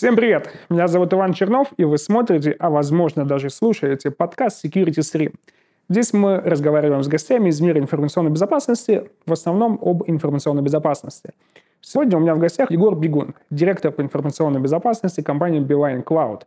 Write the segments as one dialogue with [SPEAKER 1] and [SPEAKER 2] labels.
[SPEAKER 1] Всем привет! Меня зовут Иван Чернов, и вы смотрите, а возможно даже слушаете подкаст Security Stream. Здесь мы разговариваем с гостями из мира информационной безопасности, в основном об информационной безопасности. Сегодня у меня в гостях Егор Бегун, директор по информационной безопасности компании Beeline Cloud.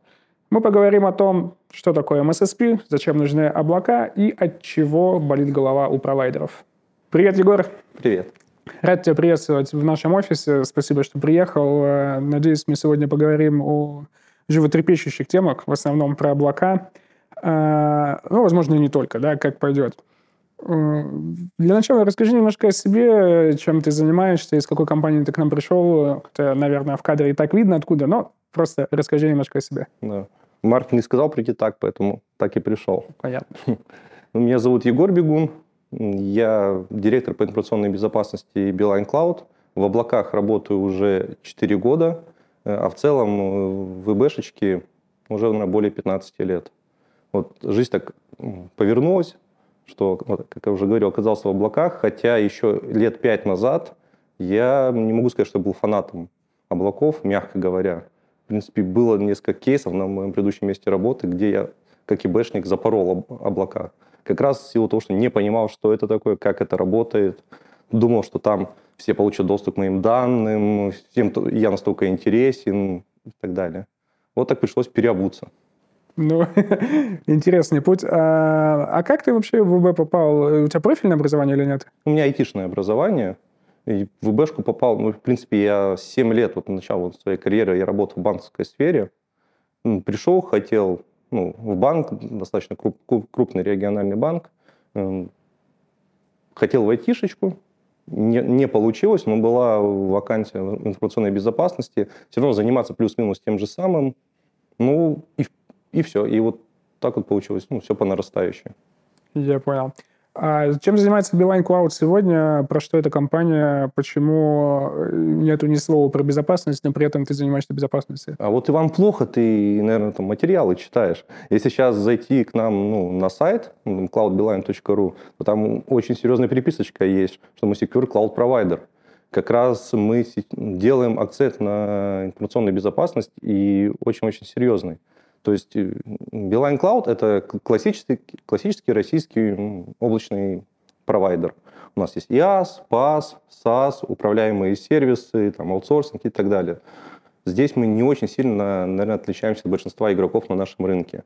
[SPEAKER 1] Мы поговорим о том, что такое MSSP, зачем нужны облака и от чего болит голова у провайдеров. Привет, Егор!
[SPEAKER 2] Привет!
[SPEAKER 1] Рад тебя приветствовать в нашем офисе. Спасибо, что приехал. Э, надеюсь, мы сегодня поговорим о животрепещущих темах, в основном про облака. Э, ну, возможно, и не только, да, как пойдет. Э, для начала расскажи немножко о себе, чем ты занимаешься, из какой компании ты к нам пришел. Хотя, наверное, в кадре и так видно откуда, но просто расскажи немножко о себе.
[SPEAKER 2] Да. Марк не сказал прийти так, поэтому так и пришел.
[SPEAKER 1] Понятно.
[SPEAKER 2] Меня зовут Егор Бегун, я директор по информационной безопасности Beeline Cloud. В облаках работаю уже 4 года, а в целом э, в ИБшечке уже наверное, более 15 лет. Вот жизнь так повернулась, что, как я уже говорил, оказался в облаках, хотя еще лет пять назад я не могу сказать, что был фанатом облаков, мягко говоря. В принципе, было несколько кейсов на моем предыдущем месте работы, где я, как ИБшник, запорол облака как раз в силу того, что не понимал, что это такое, как это работает, думал, что там все получат доступ к моим данным, всем я настолько интересен и так далее. Вот так пришлось переобуться.
[SPEAKER 1] Ну, интересный путь. А, а как ты вообще в ВБ попал? У тебя профильное образование или нет?
[SPEAKER 2] У меня айтишное образование. И в ВБшку попал, ну, в принципе, я 7 лет, вот начала своей карьеры, я работал в банковской сфере. Пришел, хотел ну, в банк, достаточно круп, крупный региональный банк. Эм, хотел в айтишечку, не, не получилось, но была вакансия в информационной безопасности. Все равно заниматься плюс-минус тем же самым. Ну, и, и все. И вот так вот получилось. Ну, все по нарастающей.
[SPEAKER 1] Я понял. А чем занимается Beeline Cloud сегодня? Про что эта компания? Почему э, нету ни слова про безопасность, но при этом ты занимаешься безопасностью?
[SPEAKER 2] А вот, Иван, плохо ты, наверное, там материалы читаешь. Если сейчас зайти к нам ну, на сайт cloudbeeline.ru, то там очень серьезная переписочка есть, что мы Secure Cloud Provider. Как раз мы делаем акцент на информационную безопасность и очень-очень серьезный. То есть э, Beeline Cloud – это классический, классический российский облачный провайдер. У нас есть IaaS, PaaS, SaaS, управляемые сервисы, там, аутсорсинг и так далее. Здесь мы не очень сильно, наверное, отличаемся от большинства игроков на нашем рынке.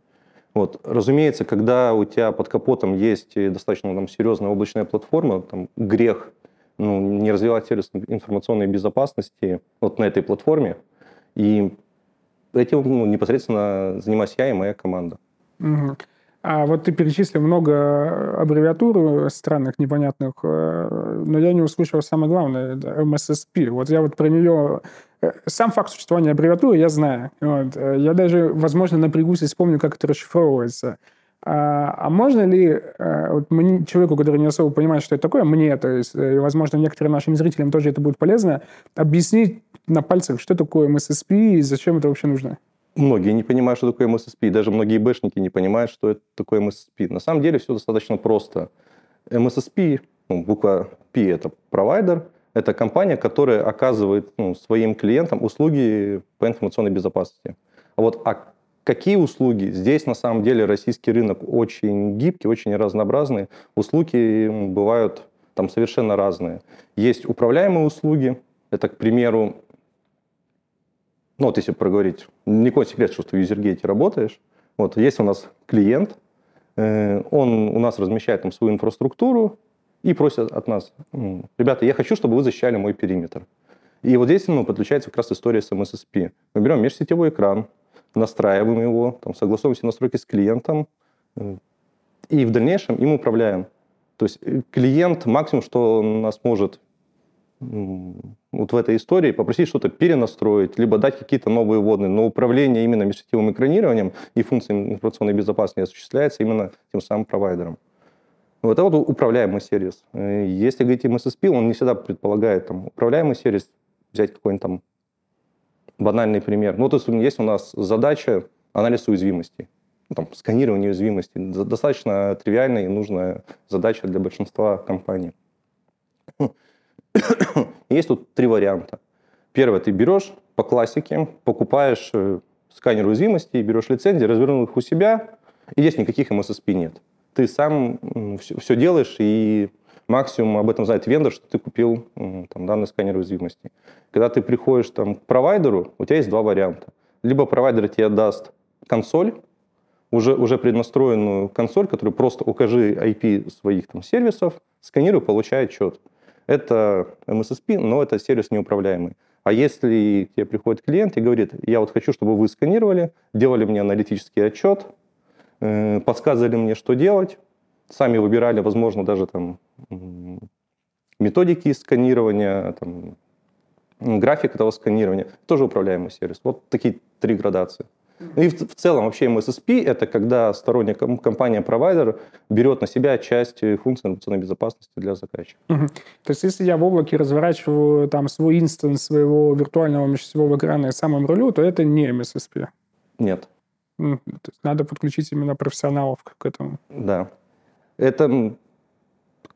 [SPEAKER 2] Вот. Разумеется, когда у тебя под капотом есть достаточно там, серьезная облачная платформа, там, грех ну, не развивать сервис информационной безопасности вот на этой платформе. И этим ну, непосредственно занимаюсь я и моя команда.
[SPEAKER 1] Угу. А вот ты перечислил много аббревиатур странных, непонятных, э, но я не услышал самое главное, MSSP. Вот я вот про нее... Э, сам факт существования аббревиатуры я знаю. Вот. Э, я даже, возможно, напрягусь и вспомню, как это расшифровывается. А, а можно ли вот мне, человеку, который не особо понимает, что это такое, мне, то есть, и, возможно, некоторым нашим зрителям тоже это будет полезно, объяснить на пальцах, что такое MSSP и зачем это вообще нужно?
[SPEAKER 2] Многие не понимают, что такое MSSP. Даже многие бэшники не понимают, что это такое MSSP. На самом деле все достаточно просто. MSSP, ну, буква P – это провайдер, это компания, которая оказывает ну, своим клиентам услуги по информационной безопасности. А вот а какие услуги? Здесь на самом деле российский рынок очень гибкий, очень разнообразный. Услуги бывают там совершенно разные. Есть управляемые услуги. Это, к примеру, ну вот если проговорить, никакой секрет, что в юзергейте работаешь. Вот есть у нас клиент, э, он у нас размещает там свою инфраструктуру и просит от нас, ребята, я хочу, чтобы вы защищали мой периметр. И вот здесь ну, подключается как раз история с MSSP. Мы берем межсетевой экран, настраиваем его, там, согласуем все настройки с клиентом, э, и в дальнейшем им управляем. То есть э, клиент максимум, что нас может вот в этой истории попросить что-то перенастроить, либо дать какие-то новые вводные, но управление именно межсетевым экранированием и функцией информационной безопасности осуществляется именно тем самым провайдером. Вот это вот управляемый сервис. Если говорить о MSSP, он не всегда предполагает там, управляемый сервис, взять какой-нибудь там банальный пример. Ну, то есть у нас задача анализ уязвимостей. Ну, там, сканирование уязвимостей. Достаточно тривиальная и нужная задача для большинства компаний. Есть тут три варианта. Первое, ты берешь по классике, покупаешь э, сканер уязвимости, берешь лицензии, развернул их у себя, и здесь никаких MSSP нет. Ты сам все делаешь, и максимум об этом знает вендор, что ты купил там, данный сканер уязвимости. Когда ты приходишь там, к провайдеру, у тебя есть два варианта. Либо провайдер тебе даст консоль, уже, уже преднастроенную консоль, которая просто укажи IP своих там, сервисов, сканируй, получай отчет. Это MSSP, но это сервис неуправляемый. А если тебе приходит клиент и говорит, я вот хочу, чтобы вы сканировали, делали мне аналитический отчет, э, подсказывали мне, что делать, сами выбирали, возможно, даже там методики сканирования, там, график этого сканирования, тоже управляемый сервис. Вот такие три градации. И в, в целом вообще MSSP – это когда сторонняя компания-провайдер берет на себя часть функций информационной безопасности для заказчика.
[SPEAKER 1] Угу. То есть если я в облаке разворачиваю там свой инстанс своего виртуального межсетевого экрана и самым рулю, то это не MSSP?
[SPEAKER 2] Нет.
[SPEAKER 1] То есть надо подключить именно профессионалов к этому?
[SPEAKER 2] Да. Это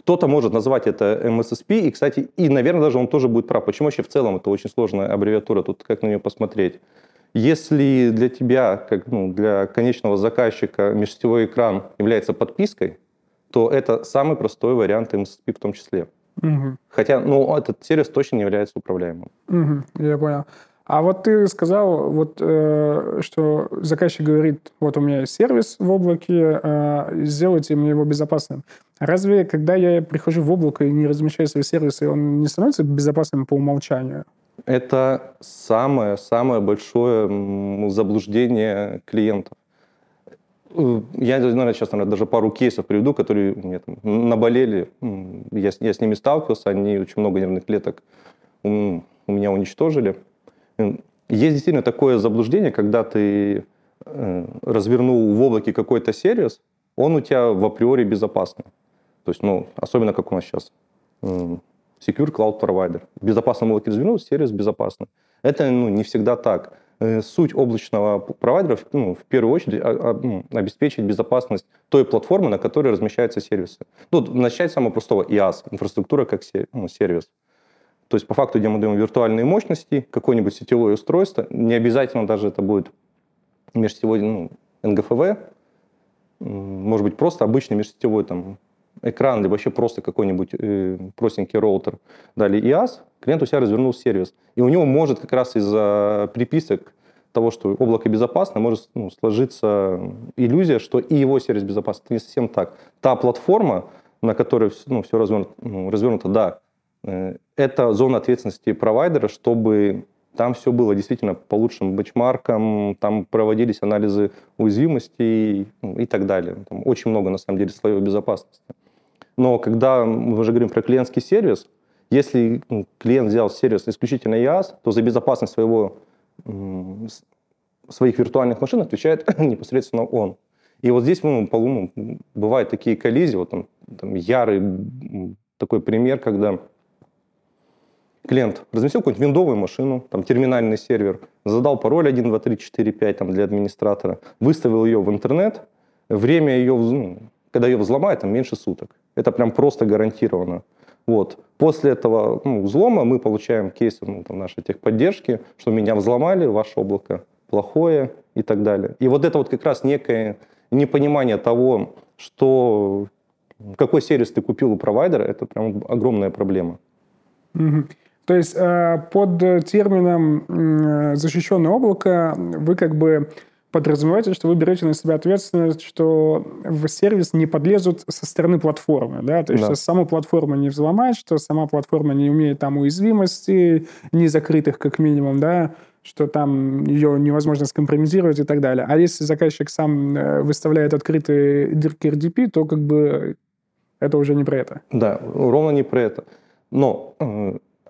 [SPEAKER 2] кто-то может назвать это MSSP, и, кстати, и, наверное, даже он тоже будет прав. Почему вообще в целом это очень сложная аббревиатура, тут как на нее посмотреть. Если для тебя, как ну, для конечного заказчика, межсетевой экран является подпиской, то это самый простой вариант MSSP в том числе. Угу. Хотя, ну, этот сервис точно не является управляемым.
[SPEAKER 1] Угу, я понял. А вот ты сказал, вот, э, что заказчик говорит, вот у меня есть сервис в облаке, э, сделайте мне его безопасным. Разве, когда я прихожу в облако и не размещаю свои сервисы, он не становится безопасным по умолчанию?
[SPEAKER 2] Это самое-самое большое заблуждение клиентов. Э, я, наверное, сейчас наверное, даже пару кейсов приведу, которые мне там наболели. Я, я с ними сталкивался, они очень много нервных клеток у меня уничтожили. Есть действительно такое заблуждение, когда ты э, развернул в облаке какой-то сервис, он у тебя в априори безопасный. То есть, ну, особенно как у нас сейчас. Secure Cloud Provider. В безопасном облаке развернул, сервис безопасный. Это ну, не всегда так. Э, суть облачного провайдера ну, в первую очередь а, а, ну, обеспечить безопасность той платформы, на которой размещаются сервисы. Ну, начать с самого простого IaaS, инфраструктура как ну, сервис. То есть по факту, где мы даем виртуальные мощности, какое-нибудь сетевое устройство, не обязательно даже это будет межсетевой ну, НГФВ, может быть просто обычный межсетевой там, экран, либо вообще просто какой-нибудь э, простенький роутер. Дали IaaS, клиент у себя развернул сервис. И у него может как раз из-за приписок того, что облако безопасно, может ну, сложиться иллюзия, что и его сервис безопасен. Это не совсем так. Та платформа, на которой ну, все развернуто, ну, развернуто, да, это зона ответственности провайдера, чтобы там все было действительно по лучшим бенчмаркам, там проводились анализы уязвимостей ну, и так далее. Там очень много, на самом деле, слоев безопасности. Но когда мы уже говорим про клиентский сервис, если ну, клиент взял сервис исключительно IaaS, то за безопасность своего, своих виртуальных машин отвечает непосредственно он. И вот здесь ну, ну, бывают такие коллизии, вот там, там ярый такой пример, когда клиент разместил какую-нибудь виндовую машину, там терминальный сервер, задал пароль 1, 2, 3, 4, 5 там, для администратора, выставил ее в интернет, время ее, ну, когда ее взломают, там меньше суток. Это прям просто гарантированно. Вот. После этого ну, взлома мы получаем кейсы ну, там, нашей техподдержки, что меня взломали, ваше облако плохое и так далее. И вот это вот как раз некое непонимание того, что какой сервис ты купил у провайдера, это прям огромная проблема.
[SPEAKER 1] Угу. То есть э, под термином э, защищенное облако вы как бы подразумеваете, что вы берете на себя ответственность, что в сервис не подлезут со стороны платформы, да, то есть да. что саму платформу не взломать, что сама платформа не умеет там уязвимости, не закрытых как минимум, да, что там ее невозможно скомпрометировать и так далее. А если заказчик сам э, выставляет открытые дырки RDP, то как бы это уже не про это.
[SPEAKER 2] Да, ровно не про это. Но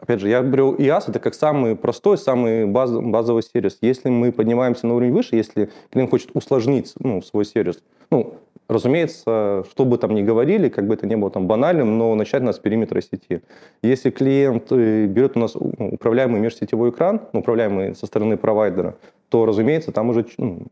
[SPEAKER 2] Опять же, я говорю, IaaS это как самый простой, самый баз, базовый сервис. Если мы поднимаемся на уровень выше, если клиент хочет усложнить ну, свой сервис, ну, разумеется, что бы там ни говорили, как бы это ни было там банальным, но начать нас с периметра сети. Если клиент э, берет у нас управляемый межсетевой экран, ну, управляемый со стороны провайдера, то, разумеется, там уже ну,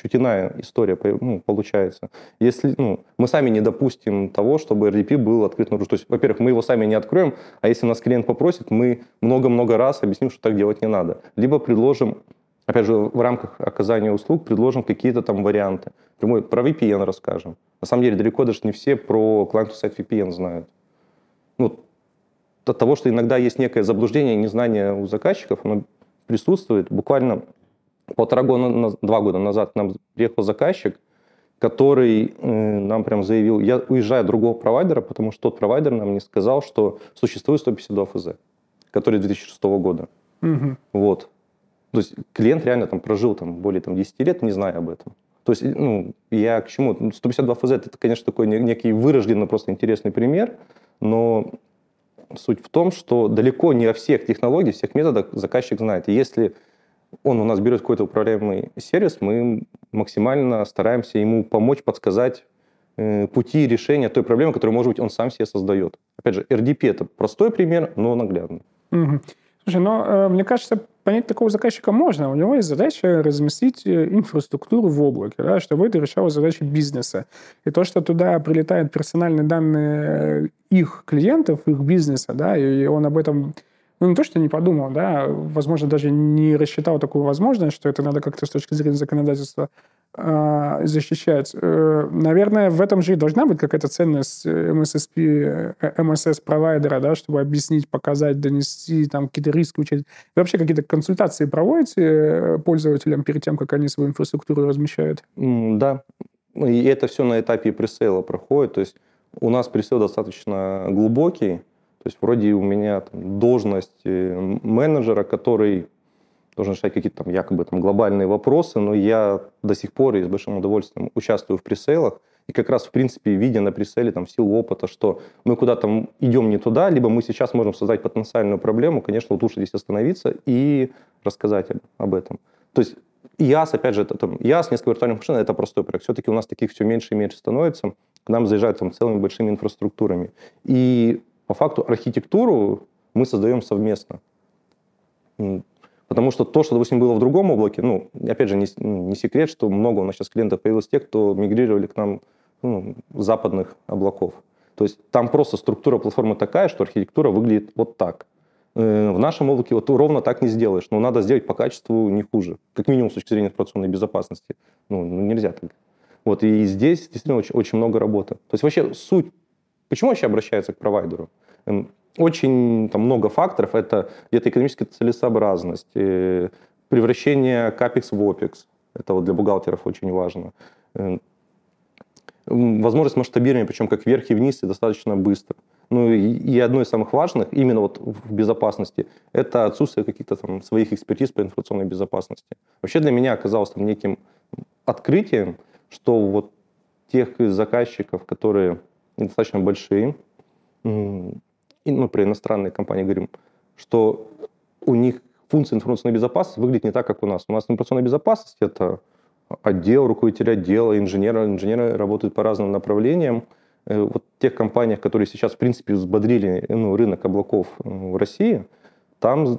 [SPEAKER 2] чуть иная история ну, получается. Если ну, мы сами не допустим того, чтобы RDP был открыт наружу. То есть, во-первых, мы его сами не откроем, а если нас клиент попросит, мы много-много раз объясним, что так делать не надо. Либо предложим, опять же, в рамках оказания услуг, предложим какие-то там варианты. Прямой, про VPN расскажем. На самом деле, далеко даже не все про client-to-site VPN знают. Ну, от того, что иногда есть некое заблуждение, незнание у заказчиков, оно присутствует. Буквально полтора года, два года назад к нам приехал заказчик, который нам прям заявил, я уезжаю от другого провайдера, потому что тот провайдер нам не сказал, что существует 152 ФЗ, который 2006 года. Угу. Вот. То есть клиент реально там прожил там, более там, 10 лет, не зная об этом. То есть, ну, я к чему? 152 ФЗ это, конечно, такой некий вырожденный, просто интересный пример, но суть в том, что далеко не о всех технологиях, всех методах заказчик знает. И если он у нас берет какой-то управляемый сервис, мы максимально стараемся ему помочь, подсказать э, пути решения той проблемы, которую, может быть, он сам себе создает. Опять же, RDP – это простой пример, но наглядный.
[SPEAKER 1] Угу. Слушай, но э, мне кажется, понять такого заказчика можно. У него есть задача разместить э, инфраструктуру в облаке, да, чтобы это решало задачи бизнеса. И то, что туда прилетают персональные данные их клиентов, их бизнеса, да, и он об этом ну, не то, что не подумал, да, возможно, даже не рассчитал такую возможность, что это надо как-то с точки зрения законодательства э, защищать. Э, наверное, в этом же и должна быть какая-то ценность MSSP, MSS-провайдера, да, чтобы объяснить, показать, донести, там, какие-то риски учить. Вы вообще какие-то консультации проводите э, пользователям перед тем, как они свою инфраструктуру размещают?
[SPEAKER 2] Да, и это все на этапе пресейла проходит, то есть у нас пресейл достаточно глубокий, то есть вроде у меня там, должность э, менеджера, который должен решать какие-то там якобы там глобальные вопросы, но я до сих пор и с большим удовольствием участвую в пресейлах. И как раз, в принципе, видя на преселе там силу опыта, что мы куда-то идем не туда, либо мы сейчас можем создать потенциальную проблему, конечно, вот лучше здесь остановиться и рассказать об, этом. То есть ИАС, опять же, это, там, ИАС, несколько виртуальных машин, это простой проект. Все-таки у нас таких все меньше и меньше становится. К нам заезжают там целыми большими инфраструктурами. И по факту архитектуру мы создаем совместно. Потому что то, что, допустим, было в другом облаке, ну, опять же, не, не секрет, что много у нас сейчас клиентов появилось тех, кто мигрировали к нам ну, западных облаков. То есть там просто структура платформы такая, что архитектура выглядит вот так. Э, в нашем облаке вот ровно так не сделаешь, но надо сделать по качеству не хуже, как минимум с точки зрения информационной безопасности. Ну, ну нельзя так. Вот, и здесь действительно очень, очень много работы. То есть вообще суть, почему вообще обращаются к провайдеру? Эм, очень там, много факторов. Это где-то экономическая целесообразность, э, превращение капекс в опекс. Это вот для бухгалтеров очень важно. Эм, возможность масштабирования, причем как вверх и вниз, и достаточно быстро. Ну и, и одно из самых важных, именно вот в безопасности, это отсутствие каких-то там своих экспертиз по информационной безопасности. Вообще для меня оказалось там неким открытием, что вот тех заказчиков, которые достаточно большие, и мы про иностранные компании говорим, что у них функция информационной безопасности выглядит не так, как у нас. У нас информационная безопасность – это отдел, руководитель отдела, инженеры. Инженеры работают по разным направлениям. Э, вот в тех компаниях, которые сейчас, в принципе, взбодрили ну, рынок облаков э, в России, там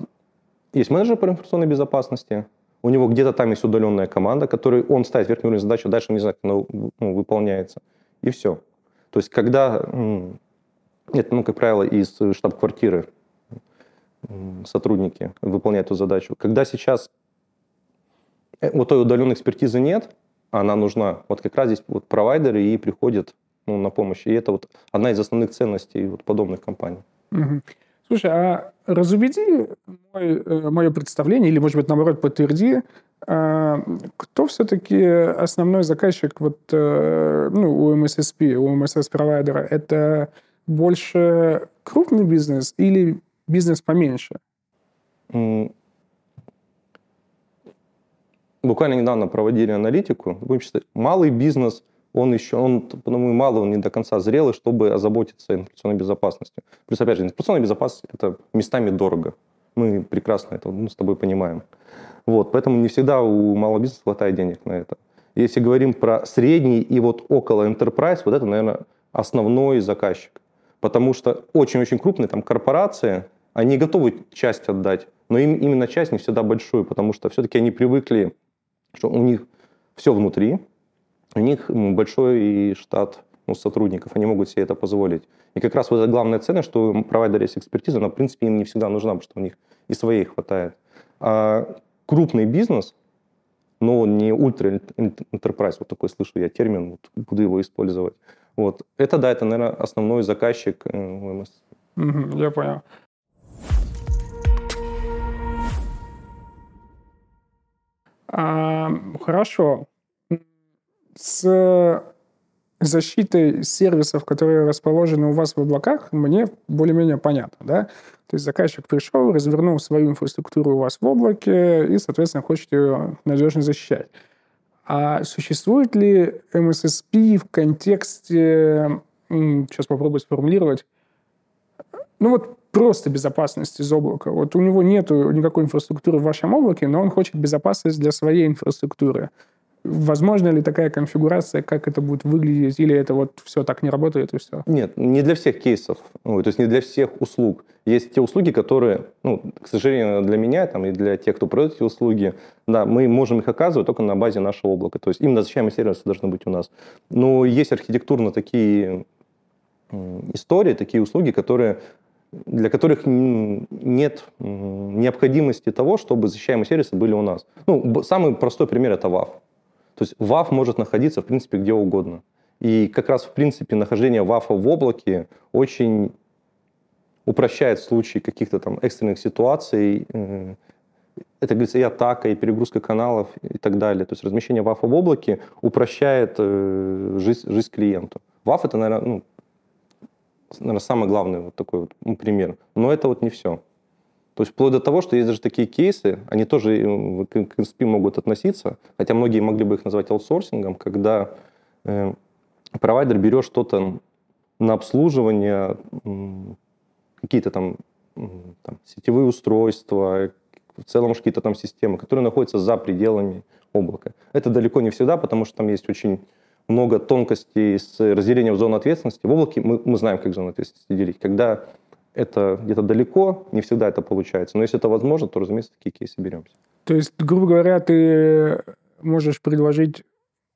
[SPEAKER 2] есть менеджер по информационной безопасности, у него где-то там есть удаленная команда, которой он ставит верхний уровень задачи, дальше он не знает, как она ну, выполняется. И все. То есть, когда это, ну, как правило, из штаб-квартиры сотрудники выполняют эту задачу. Когда сейчас э, вот той удаленной экспертизы нет, она нужна. Вот как раз здесь вот провайдеры и приходят ну, на помощь. И это вот одна из основных ценностей вот подобных компаний.
[SPEAKER 1] Угу. Слушай, а разубеди мой, э, мое представление, или, может быть, наоборот, подтверди, кто все-таки основной заказчик вот, э, ну, у MSSP, у MSS-провайдера? Это больше крупный бизнес или бизнес поменьше?
[SPEAKER 2] Буквально недавно проводили аналитику. Будем считать, малый бизнес, он еще, он, по-моему, мало, он не до конца зрелый, чтобы озаботиться информационной безопасностью. Плюс, опять же, информационная безопасность – это местами дорого. Мы прекрасно это ну, с тобой понимаем. Вот, поэтому не всегда у малого бизнеса хватает денег на это. Если говорим про средний и вот около enterprise, вот это, наверное, основной заказчик потому что очень-очень крупные там корпорации, они готовы часть отдать, но им именно часть не всегда большую, потому что все-таки они привыкли, что у них все внутри, у них большой штат ну, сотрудников, они могут себе это позволить. И как раз вот эта главная ценность, что у провайдера есть экспертиза, но, в принципе, им не всегда нужна, потому что у них и своей хватает. А крупный бизнес, но не ультра enterprise, вот такой слышу я термин, вот, буду его использовать. Вот. Это, да, это, наверное, основной заказчик МС.
[SPEAKER 1] Угу, я понял. А, хорошо. С защитой сервисов, которые расположены у вас в облаках, мне более-менее понятно, да? То есть заказчик пришел, развернул свою инфраструктуру у вас в облаке и, соответственно, хочет ее надежно защищать. А существует ли MSSP в контексте, сейчас попробую сформулировать, ну вот просто безопасность из облака. Вот у него нет никакой инфраструктуры в вашем облаке, но он хочет безопасность для своей инфраструктуры. Возможно ли такая конфигурация, как это будет выглядеть, или это вот все так не работает и все?
[SPEAKER 2] Нет, не для всех кейсов, ну, то есть не для всех услуг. Есть те услуги, которые, ну, к сожалению, для меня там, и для тех, кто продает эти услуги, да, мы можем их оказывать только на базе нашего облака. То есть именно защищаемые сервисы должны быть у нас. Но есть архитектурно такие истории, такие услуги, которые для которых нет необходимости того, чтобы защищаемые сервисы были у нас. Ну, самый простой пример – это WAF. То есть WAF может находиться, в принципе, где угодно. И как раз, в принципе, нахождение WAF в облаке очень упрощает в случае каких-то там экстренных ситуаций. Э, это, говорится, и атака, и перегрузка каналов и так далее. То есть размещение WAF в облаке упрощает э, жизнь, жизнь клиенту. WAF — это, наверное, ну, наверное, самый главный вот такой вот пример. Но это вот не все. То есть вплоть до того, что есть даже такие кейсы, они тоже э, к NSP могут относиться, хотя многие могли бы их назвать аутсорсингом, когда э, провайдер берет что-то на обслуживание, какие-то там, там сетевые устройства, в целом какие-то там системы, которые находятся за пределами облака. Это далеко не всегда, потому что там есть очень много тонкостей с разделением зон ответственности. В облаке мы, мы знаем, как зону ответственности делить. Когда это где-то далеко, не всегда это получается. Но если это возможно, то, разумеется, такие кейсы беремся.
[SPEAKER 1] То есть, грубо говоря, ты можешь предложить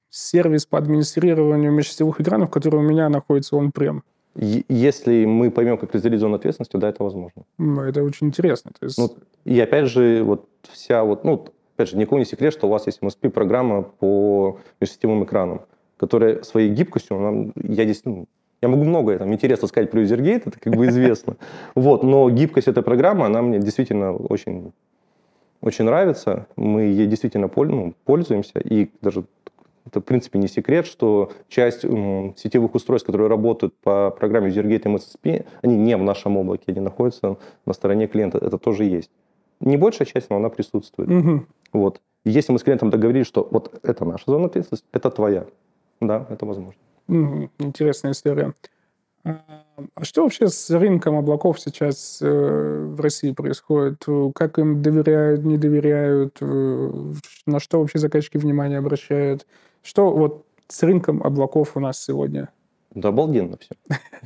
[SPEAKER 1] сервис по администрированию межсетевых экранов, который у меня находится он прям.
[SPEAKER 2] Если мы поймем, как разделить зону ответственности, да, это возможно.
[SPEAKER 1] Это очень интересно. То есть...
[SPEAKER 2] ну, и опять же, вот вся вот, ну, опять же, никому не секрет, что у вас есть MSP-программа по межсетевым экранам, которая своей гибкостью, нам, я здесь, ну, я могу многое там интересно сказать про UserGate, это как бы известно. Вот, но гибкость этой программы, она мне действительно очень, очень нравится. Мы ей действительно ну, пользуемся. И даже это, в принципе, не секрет, что часть сетевых устройств, которые работают по программе UserGate MSSP, они не в нашем облаке, они находятся на стороне клиента. Это тоже есть. Не большая часть, но она присутствует. Угу. Вот. если мы с клиентом договорились, что вот это наша зона ответственности, это твоя, да, это возможно.
[SPEAKER 1] Интересная история. А, а что вообще с рынком облаков сейчас э, в России происходит? Как им доверяют, не доверяют? Э, на что вообще заказчики внимание обращают? Что вот с рынком облаков у нас сегодня?
[SPEAKER 2] Да обалденно все.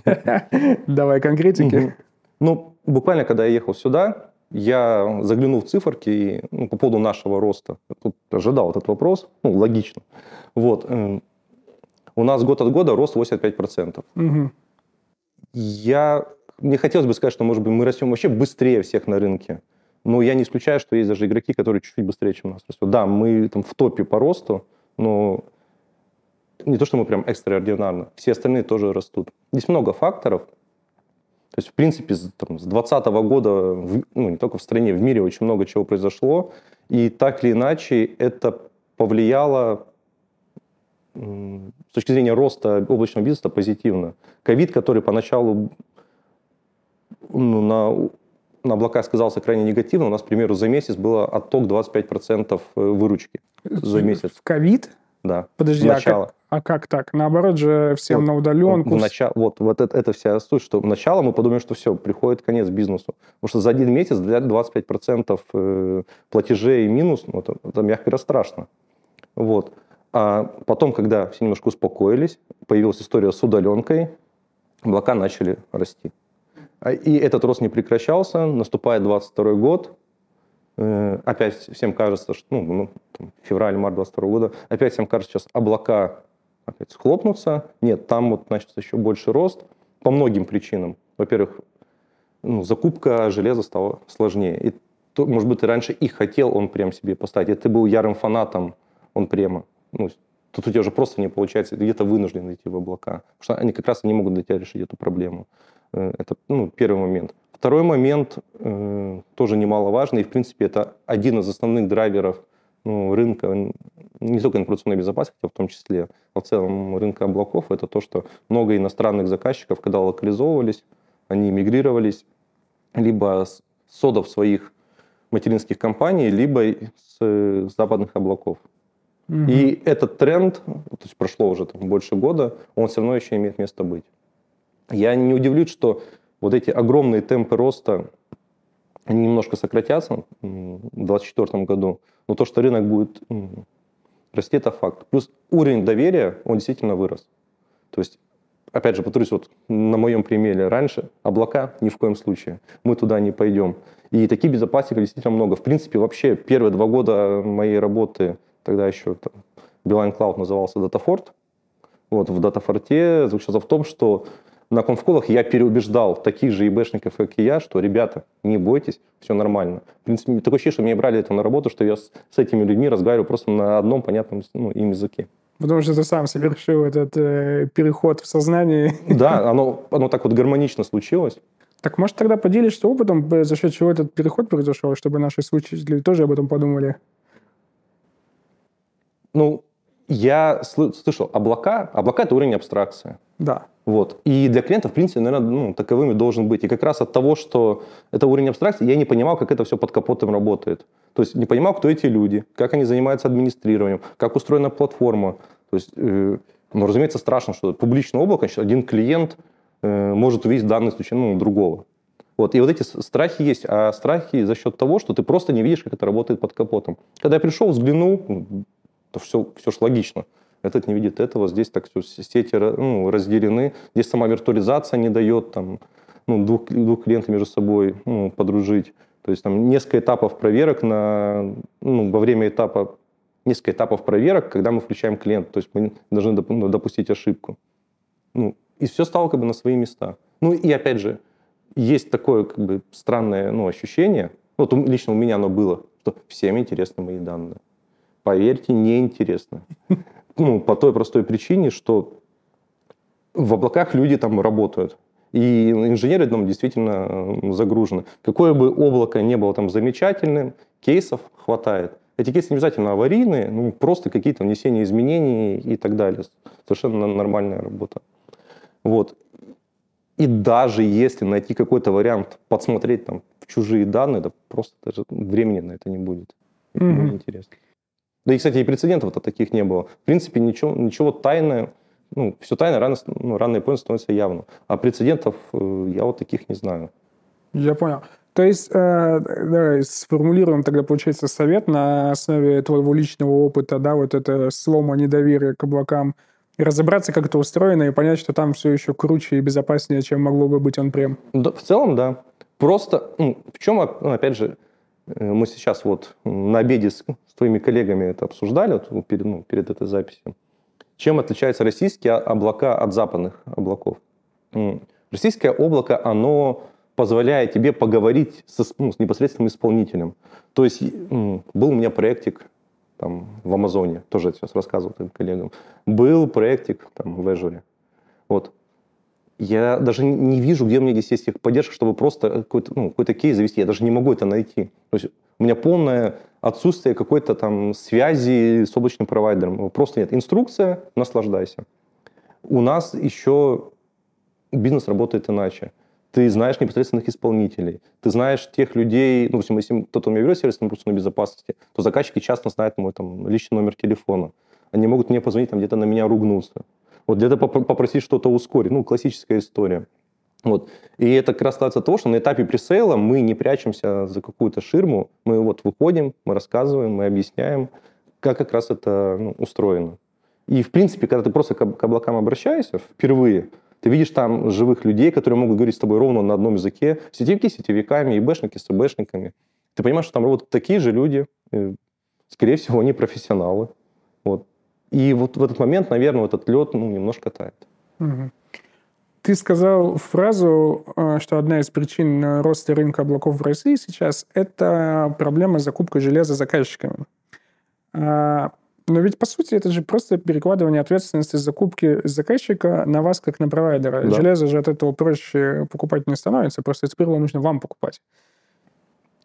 [SPEAKER 1] Давай конкретики.
[SPEAKER 2] Ну, буквально, когда я ехал сюда, я заглянул в циферки и, ну, по поводу нашего роста. Тут ожидал этот вопрос, ну, логично. Вот. У нас год от года рост 85%. Угу. Я, мне хотелось бы сказать, что, может быть, мы растем вообще быстрее всех на рынке. Но я не исключаю, что есть даже игроки, которые чуть-чуть быстрее, чем нас растут. Да, мы там в топе по росту, но не то, что мы прям экстраординарно. Все остальные тоже растут. Здесь много факторов. То есть, в принципе, с 2020 года, ну, не только в стране, в мире очень много чего произошло. И так или иначе это повлияло с точки зрения роста облачного бизнеса позитивно. Ковид, который поначалу ну, на, на облака сказался крайне негативно, у нас, к примеру, за месяц было отток 25% э, выручки за месяц.
[SPEAKER 1] В ковид?
[SPEAKER 2] Да.
[SPEAKER 1] Подожди, начало. А, как, а как так? Наоборот же всем вот, на удаленку.
[SPEAKER 2] Вот, начало, вот, вот это, это вся суть, что начало мы подумаем, что все, приходит конец бизнесу. Потому что за один месяц для 25% э, платежей минус, ну, это, это мягко говоря, страшно. Вот. А потом, когда все немножко успокоились, появилась история с удаленкой, облака начали расти. А, и этот рост не прекращался, наступает 22 год, Э, опять всем кажется, что ну, ну, там, февраль-март 22 года, опять всем кажется, сейчас облака опять схлопнутся. Нет, там вот начнется еще больше рост по многим причинам. Во-первых, ну, закупка железа стала сложнее. И, то, может быть, ты раньше и хотел он прям себе поставить, и ты был ярым фанатом он прямо. Ну, тут у тебя уже просто не получается, где-то вынужден идти в облака. Потому что они как раз не могут для тебя решить эту проблему. Э, это ну, первый момент. Второй момент э, тоже немаловажный, и, в принципе, это один из основных драйверов ну, рынка, не только информационной безопасности, а в том числе, а в целом рынка облаков, это то, что много иностранных заказчиков, когда локализовывались, они мигрировались либо с содов своих материнских компаний, либо с западных облаков. Угу. И этот тренд, то есть прошло уже там, больше года, он все равно еще имеет место быть. Я не удивлюсь, что вот эти огромные темпы роста, они немножко сократятся в 2024 году, но то, что рынок будет расти, это факт. Плюс уровень доверия, он действительно вырос. То есть, опять же, повторюсь, вот на моем примере раньше, облака ни в коем случае, мы туда не пойдем. И таких безопасников действительно много. В принципе, вообще первые два года моей работы, тогда еще там, Beeline Cloud назывался DataFort, вот, в DataFort заключался в том, что на конфколах я переубеждал таких же ИБшников, как и я, что, ребята, не бойтесь, все нормально. В принципе, такое ощущение, что меня брали это на работу, что я с, с этими людьми разговариваю просто на одном понятном ну, им языке.
[SPEAKER 1] Потому что ты сам совершил этот э, переход в сознании.
[SPEAKER 2] Да, оно, оно так вот гармонично случилось.
[SPEAKER 1] Так может тогда поделишься опытом, за счет чего этот переход произошел, чтобы наши слушатели тоже об этом подумали?
[SPEAKER 2] Ну, я слышал, облака, облака – это уровень абстракции.
[SPEAKER 1] Да.
[SPEAKER 2] Вот. И для клиента, в принципе, наверное, ну, таковыми должен быть. И как раз от того, что это уровень абстракции, я не понимал, как это все под капотом работает. То есть не понимал, кто эти люди, как они занимаются администрированием, как устроена платформа. То есть, э, ну, разумеется, страшно, что публичное облако, значит, один клиент э, может увидеть данные случайно ну, другого. Вот. И вот эти страхи есть. А страхи за счет того, что ты просто не видишь, как это работает под капотом. Когда я пришел, взглянул, то все, все же логично этот не видит этого, здесь так все сети ну, разделены, здесь сама виртуализация не дает там, ну, двух, двух клиентов между собой ну, подружить. То есть там несколько этапов проверок на, ну, во время этапа несколько этапов проверок, когда мы включаем клиента, то есть мы должны ну, допустить ошибку. Ну, и все стало как бы на свои места. Ну и опять же, есть такое как бы странное ну, ощущение, вот лично у меня оно было, что всем интересны мои данные. Поверьте, неинтересно ну, по той простой причине, что в облаках люди там работают. И инженеры там действительно загружены. Какое бы облако не было там замечательным, кейсов хватает. Эти кейсы не обязательно аварийные, ну, просто какие-то внесения изменений и так далее. Совершенно нормальная работа. Вот. И даже если найти какой-то вариант подсмотреть там в чужие данные, да просто даже времени на это не будет. Это mm-hmm. интересно. Да и, кстати, и прецедентов-то таких не было. В принципе, ничего, ничего тайное, ну, все тайное рано, ну, рано или поздно становится явным. А прецедентов э, я вот таких не знаю.
[SPEAKER 1] Я понял. То есть, э, давай сформулируем тогда, получается, совет на основе твоего личного опыта, да, вот это слома недоверия к облакам, и разобраться, как это устроено, и понять, что там все еще круче и безопаснее, чем могло бы быть он прям.
[SPEAKER 2] Да, в целом, да. Просто, ну, в чем, ну, опять же, мы сейчас вот на обеде с, твоими коллегами это обсуждали вот, перед, ну, перед этой записью. Чем отличаются российские облака от западных облаков? Российское облако, оно позволяет тебе поговорить со, ну, с непосредственным исполнителем. То есть был у меня проектик там, в Амазоне, тоже сейчас рассказывал твоим коллегам. Был проектик там, в Azure. Вот. Я даже не вижу, где у меня здесь есть их поддержка, чтобы просто какой-то ну, какой кейс завести. Я даже не могу это найти. То есть у меня полное отсутствие какой-то там связи с облачным провайдером. Просто нет. Инструкция, наслаждайся. У нас еще бизнес работает иначе. Ты знаешь непосредственных исполнителей, ты знаешь тех людей, ну, допустим, если кто-то у меня берет сервис информационной безопасности, то заказчики часто знают мой там, личный номер телефона. Они могут мне позвонить, там где-то на меня ругнуться. Вот где-то попросить что-то ускорить. Ну, классическая история. Вот. И это как раз от того, что на этапе пресейла мы не прячемся за какую-то ширму, мы вот выходим, мы рассказываем, мы объясняем, как как раз это ну, устроено. И, в принципе, когда ты просто к, к облакам обращаешься впервые, ты видишь там живых людей, которые могут говорить с тобой ровно на одном языке, сетевики с сетевиками, и бэшники с бэшниками. Ты понимаешь, что там работают такие же люди, скорее всего, они профессионалы. Вот. И вот в этот момент, наверное, этот лед ну, немножко тает.
[SPEAKER 1] Угу. Ты сказал фразу, э, что одна из причин роста рынка облаков в России сейчас – это проблема с закупкой железа заказчиками. А, но ведь, по сути, это же просто перекладывание ответственности закупки заказчика на вас, как на провайдера. Да. Железо же от этого проще покупать не становится, просто теперь его нужно вам покупать.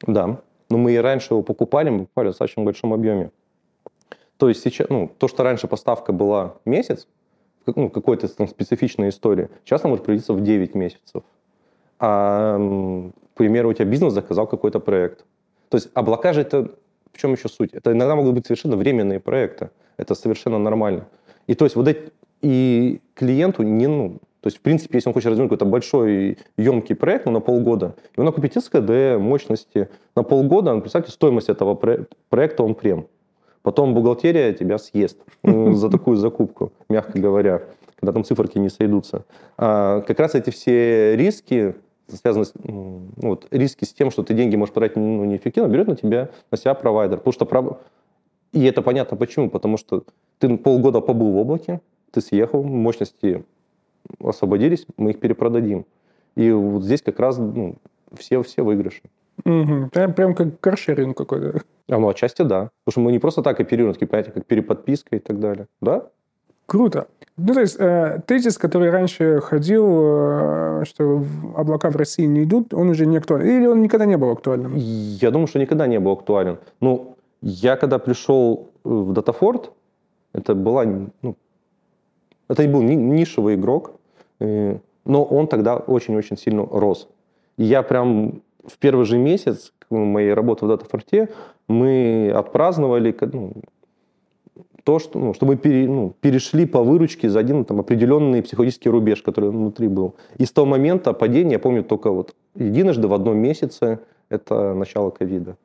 [SPEAKER 2] Да, но мы и раньше его покупали, мы покупали в достаточно большом объеме. То есть сейчас, ну, то, что раньше поставка была месяц, ну, какой-то там специфичной истории, сейчас она может прийти в 9 месяцев. А, к примеру, у тебя бизнес заказал какой-то проект. То есть облака же это... В чем еще суть? Это иногда могут быть совершенно временные проекты. Это совершенно нормально. И то есть вот эти, и клиенту не, ну, то есть, в принципе, если он хочет развернуть какой-то большой, емкий проект ну, на полгода, и он купит СКД, мощности на полгода, представьте, стоимость этого проекта он прем. Потом бухгалтерия тебя съест ну, за такую закупку, мягко говоря, когда там циферки не сойдутся. А как раз эти все риски, связаны с, ну, вот, риски с тем, что ты деньги можешь потратить ну, неэффективно, берет на тебя, на себя провайдер. Потому что, и это понятно почему, потому что ты полгода побыл в облаке, ты съехал, мощности освободились, мы их перепродадим. И вот здесь как раз ну, все, все выигрыши.
[SPEAKER 1] Угу. Прям, прям как каршеринг какой-то.
[SPEAKER 2] А, ну, отчасти да. Потому что мы не просто так оперируем, такие понятия, как переподписка и так далее. Да?
[SPEAKER 1] Круто. Ну, то есть э, тезис, который раньше ходил, э, что облака в России не идут, он уже не актуален. Или он никогда не был актуальным?
[SPEAKER 2] Я думаю, что никогда не был актуален. Ну, я когда пришел э, в Датафорд, это была, ну, это был нишевый игрок, э, но он тогда очень-очень сильно рос. И я прям в первый же месяц моей работы в Датафорте мы отпраздновали ну, то, что, ну, чтобы пере, ну, перешли по выручке за один там, определенный психологический рубеж, который внутри был. И с того момента падения, я помню только вот единожды в одном месяце, это начало ковида.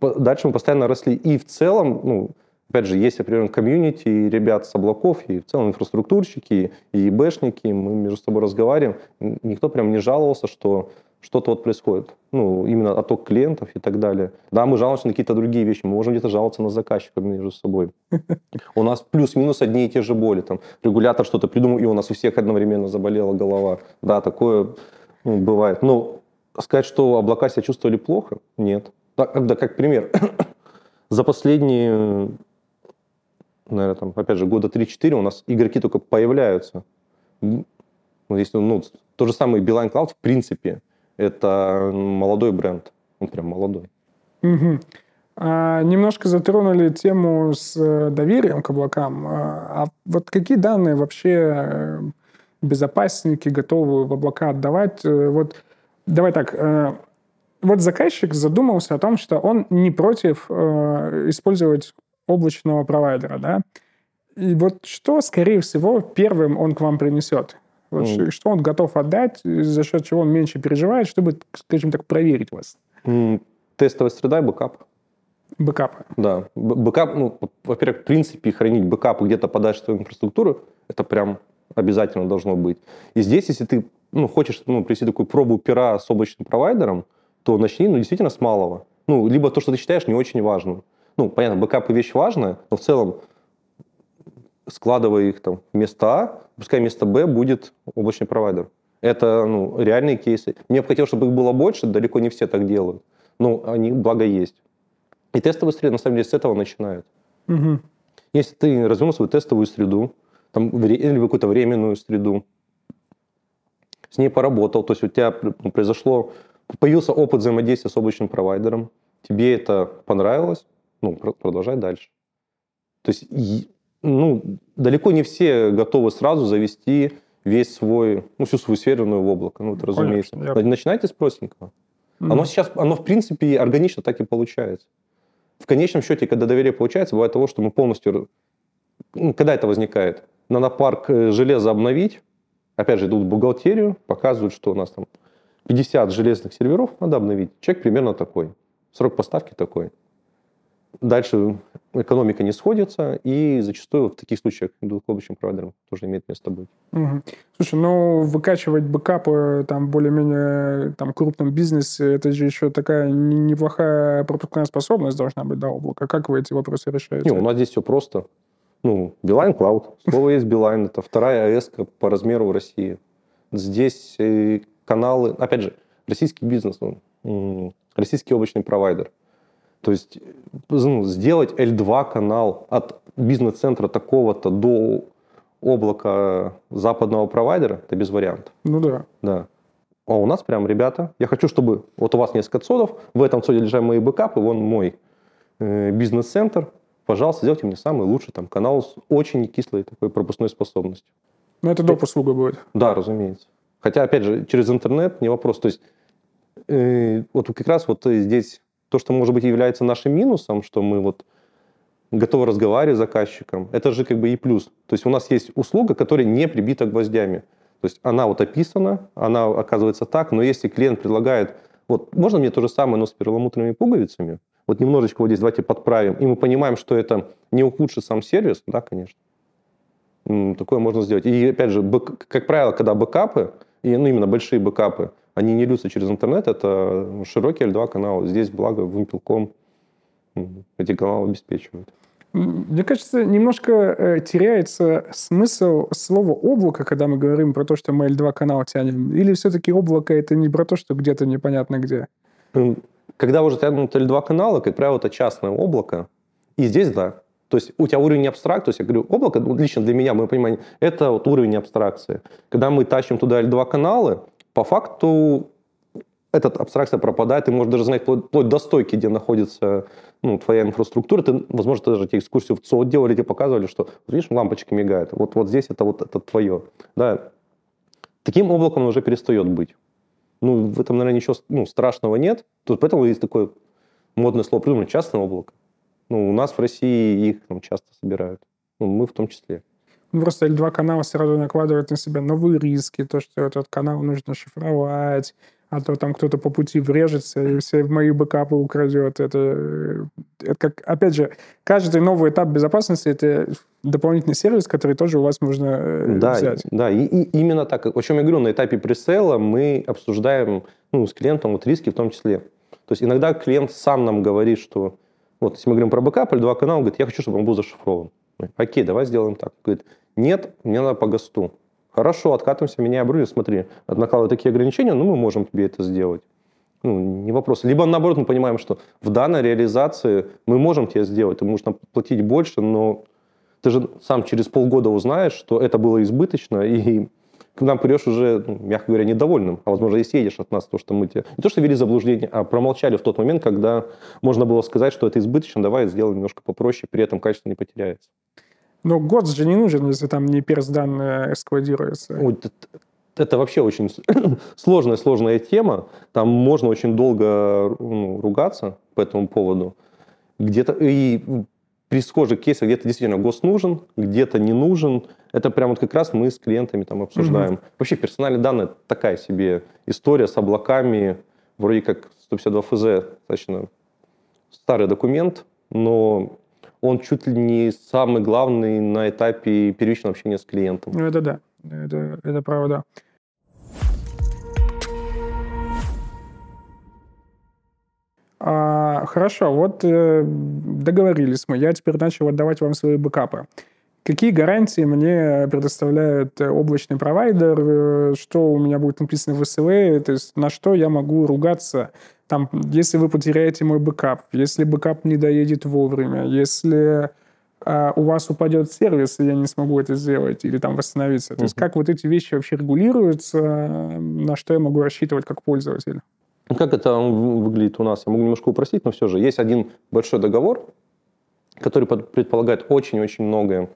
[SPEAKER 2] Дальше мы постоянно росли. И в целом, ну, опять же, есть определенный комьюнити, и ребят с облаков, и в целом инфраструктурщики, и ебэшники, мы между собой разговариваем. Никто прям не жаловался, что что-то вот происходит. Ну, именно отток клиентов и так далее. Да, мы жалуемся на какие-то другие вещи, мы можем где-то жаловаться на заказчиков между собой. У нас плюс-минус одни и те же боли. Там, регулятор что-то придумал, и у нас у всех одновременно заболела голова. Да, такое ну, бывает. Но сказать, что облака себя чувствовали плохо, нет. Так, да, как пример. За последние, наверное, там, опять же, года 3-4 у нас игроки только появляются. Ну, если, ну, то же самое Beeline Cloud, в принципе, это молодой бренд. Он прям молодой.
[SPEAKER 1] Угу. А, немножко затронули тему с э, доверием к облакам. А, а вот какие данные вообще э, безопасники готовы в облака отдавать? Э, вот давай так, вот заказчик задумался о том, что он не против использовать облачного провайдера, да? И вот что, скорее всего, первым он к вам принесет? Вот м. Что он готов отдать, за счет чего он меньше переживает, чтобы, скажем так, проверить вас?
[SPEAKER 2] М. Тестовая среда и бэкап.
[SPEAKER 1] Бэкапы.
[SPEAKER 2] Да. Бэкап, ну, во-первых, в принципе, хранить бэкапы где-то подальше твою инфраструктуру, это прям обязательно должно быть. И здесь, если ты ну, хочешь ну, привести такую пробу пера с облачным провайдером, то начни, ну, действительно, с малого. Ну, либо то, что ты считаешь не очень важным. Ну, понятно, бэкапы вещь важная, но в целом складывая их там вместо А, пускай вместо Б будет облачный провайдер. Это ну, реальные кейсы. Мне бы хотелось, чтобы их было больше, далеко не все так делают. Но они, благо, есть. И тестовые среды, на самом деле, с этого начинают. Угу. Если ты развернул свою тестовую среду, там, или какую-то временную среду, с ней поработал, то есть у тебя ну, произошло, появился опыт взаимодействия с облачным провайдером, тебе это понравилось, ну, продолжай дальше. То есть ну, далеко не все готовы сразу завести весь свой, ну, всю свою серверную в облако. Ну, это Конечно, разумеется. Я... Начинайте с простенького. Mm-hmm. Оно сейчас, оно в принципе органично так и получается. В конечном счете, когда доверие получается, бывает того, что мы полностью... Ну, когда это возникает? Надо парк э, железа обновить. Опять же, идут в бухгалтерию, показывают, что у нас там 50 железных серверов надо обновить. Чек примерно такой. Срок поставки такой. Дальше экономика не сходится, и зачастую в таких случаях двухлобочным провайдером тоже имеет место быть.
[SPEAKER 1] Угу. Слушай, ну выкачивать бэкапы там более-менее там крупном бизнесе, это же еще такая неплохая пропускная способность должна быть до облака. Как вы эти вопросы решаете?
[SPEAKER 2] Не, у нас здесь все просто. Ну, Билайн Cloud. Слово есть Билайн. Это вторая АЭС по размеру в России. Здесь э, каналы, опять же, российский бизнес, российский облачный провайдер. То есть ну, сделать L2 канал от бизнес-центра такого-то до облака западного провайдера, это без вариантов.
[SPEAKER 1] Ну да.
[SPEAKER 2] Да. А у нас прям, ребята, я хочу, чтобы вот у вас несколько цодов, в этом цоде лежат мои бэкапы, вон мой э, бизнес-центр, пожалуйста, сделайте мне самый лучший там канал с очень кислой такой пропускной способностью.
[SPEAKER 1] Ну это доп. услуга будет.
[SPEAKER 2] Да, разумеется. Хотя, опять же, через интернет не вопрос. То есть э, вот как раз вот здесь то, что, может быть, является нашим минусом, что мы вот готовы разговаривать с заказчиком, это же как бы и плюс. То есть у нас есть услуга, которая не прибита гвоздями. То есть она вот описана, она оказывается так, но если клиент предлагает, вот можно мне то же самое, но с перламутровыми пуговицами, вот немножечко вот здесь давайте подправим, и мы понимаем, что это не ухудшит сам сервис, да, конечно. Такое можно сделать. И опять же, как правило, когда бэкапы, и, ну, именно большие бэкапы, они не льются через интернет, это широкий L2 канал. Здесь, благо, Wimpel.com эти каналы обеспечивают.
[SPEAKER 1] Мне кажется, немножко э, теряется смысл слова облако, когда мы говорим про то, что мы L2 канал тянем. Или все-таки облако это не про то, что где-то непонятно где?
[SPEAKER 2] Когда уже тянут L2 каналы, как правило, это частное облако. И здесь, да, то есть у тебя уровень абстракт, то есть я говорю, облако, ну, лично для меня, мое понимание, это вот уровень абстракции. Когда мы тащим туда L2 каналы, по факту эта абстракция пропадает, ты можешь даже знать вплоть, вплоть до стойки, где находится ну, твоя инфраструктура. Ты, возможно, даже тебе экскурсию в ЦОД делали, тебе показывали, что, видишь, лампочка мигает. Вот, вот здесь это вот это твое. Да. Таким облаком уже перестает быть. Ну, в этом, наверное, ничего ну, страшного нет. Тут поэтому есть такое модное слово придумано, частное облако. Ну, у нас в России их там, часто собирают. Ну, мы в том числе.
[SPEAKER 1] Ну, просто L2 канал сразу накладывает на себя новые риски, то, что этот канал нужно шифровать, а то там кто-то по пути врежется и все мои бэкапы украдет. Это, это как, опять же, каждый новый этап безопасности — это дополнительный сервис, который тоже у вас можно э,
[SPEAKER 2] да,
[SPEAKER 1] взять.
[SPEAKER 2] Да, и, и именно так. О чем я говорю, на этапе пресейла мы обсуждаем ну, с клиентом вот риски в том числе. То есть иногда клиент сам нам говорит, что вот если мы говорим про бэкап или два канала, он говорит, я хочу, чтобы он был зашифрован. Окей, давай сделаем так. Говорит, нет, мне надо по ГОСТу. Хорошо, откатываемся, меняем оборудование, смотри, накладывают такие ограничения, ну, мы можем тебе это сделать. Ну, не вопрос. Либо, наоборот, мы понимаем, что в данной реализации мы можем тебе сделать, ты можешь нам платить больше, но ты же сам через полгода узнаешь, что это было избыточно, и к нам придешь уже, ну, мягко говоря, недовольным, а, возможно, и съедешь от нас то, что мы тебе... Не то, что вели заблуждение, а промолчали в тот момент, когда можно было сказать, что это избыточно, давай сделаем немножко попроще, при этом качество не потеряется.
[SPEAKER 1] Но год же не нужен, если там не перс данные складируется.
[SPEAKER 2] Вот это, это вообще очень сложная, сложная тема. Там можно очень долго ну, ругаться по этому поводу. Где-то и при схожих кейсах где-то действительно ГОС нужен, где-то не нужен. Это прямо вот как раз мы с клиентами там обсуждаем. Угу. Вообще персональные данные такая себе история с облаками. Вроде как 152 ФЗ достаточно старый документ, но он чуть ли не самый главный на этапе первичного общения с клиентом.
[SPEAKER 1] Ну, это да, это, это правда. А, хорошо, вот э, договорились мы. Я теперь начал отдавать вам свои бэкапы. Какие гарантии мне предоставляет э, облачный провайдер, э, что у меня будет написано в SLA, то есть на что я могу ругаться, там, если вы потеряете мой бэкап, если бэкап не доедет вовремя, если а, у вас упадет сервис, и я не смогу это сделать, или там восстановиться. То uh-huh. есть как вот эти вещи вообще регулируются, на что я могу рассчитывать как пользователь?
[SPEAKER 2] Ну, как это выглядит у нас? Я могу немножко упростить, но все же есть один большой договор, который предполагает очень-очень многое.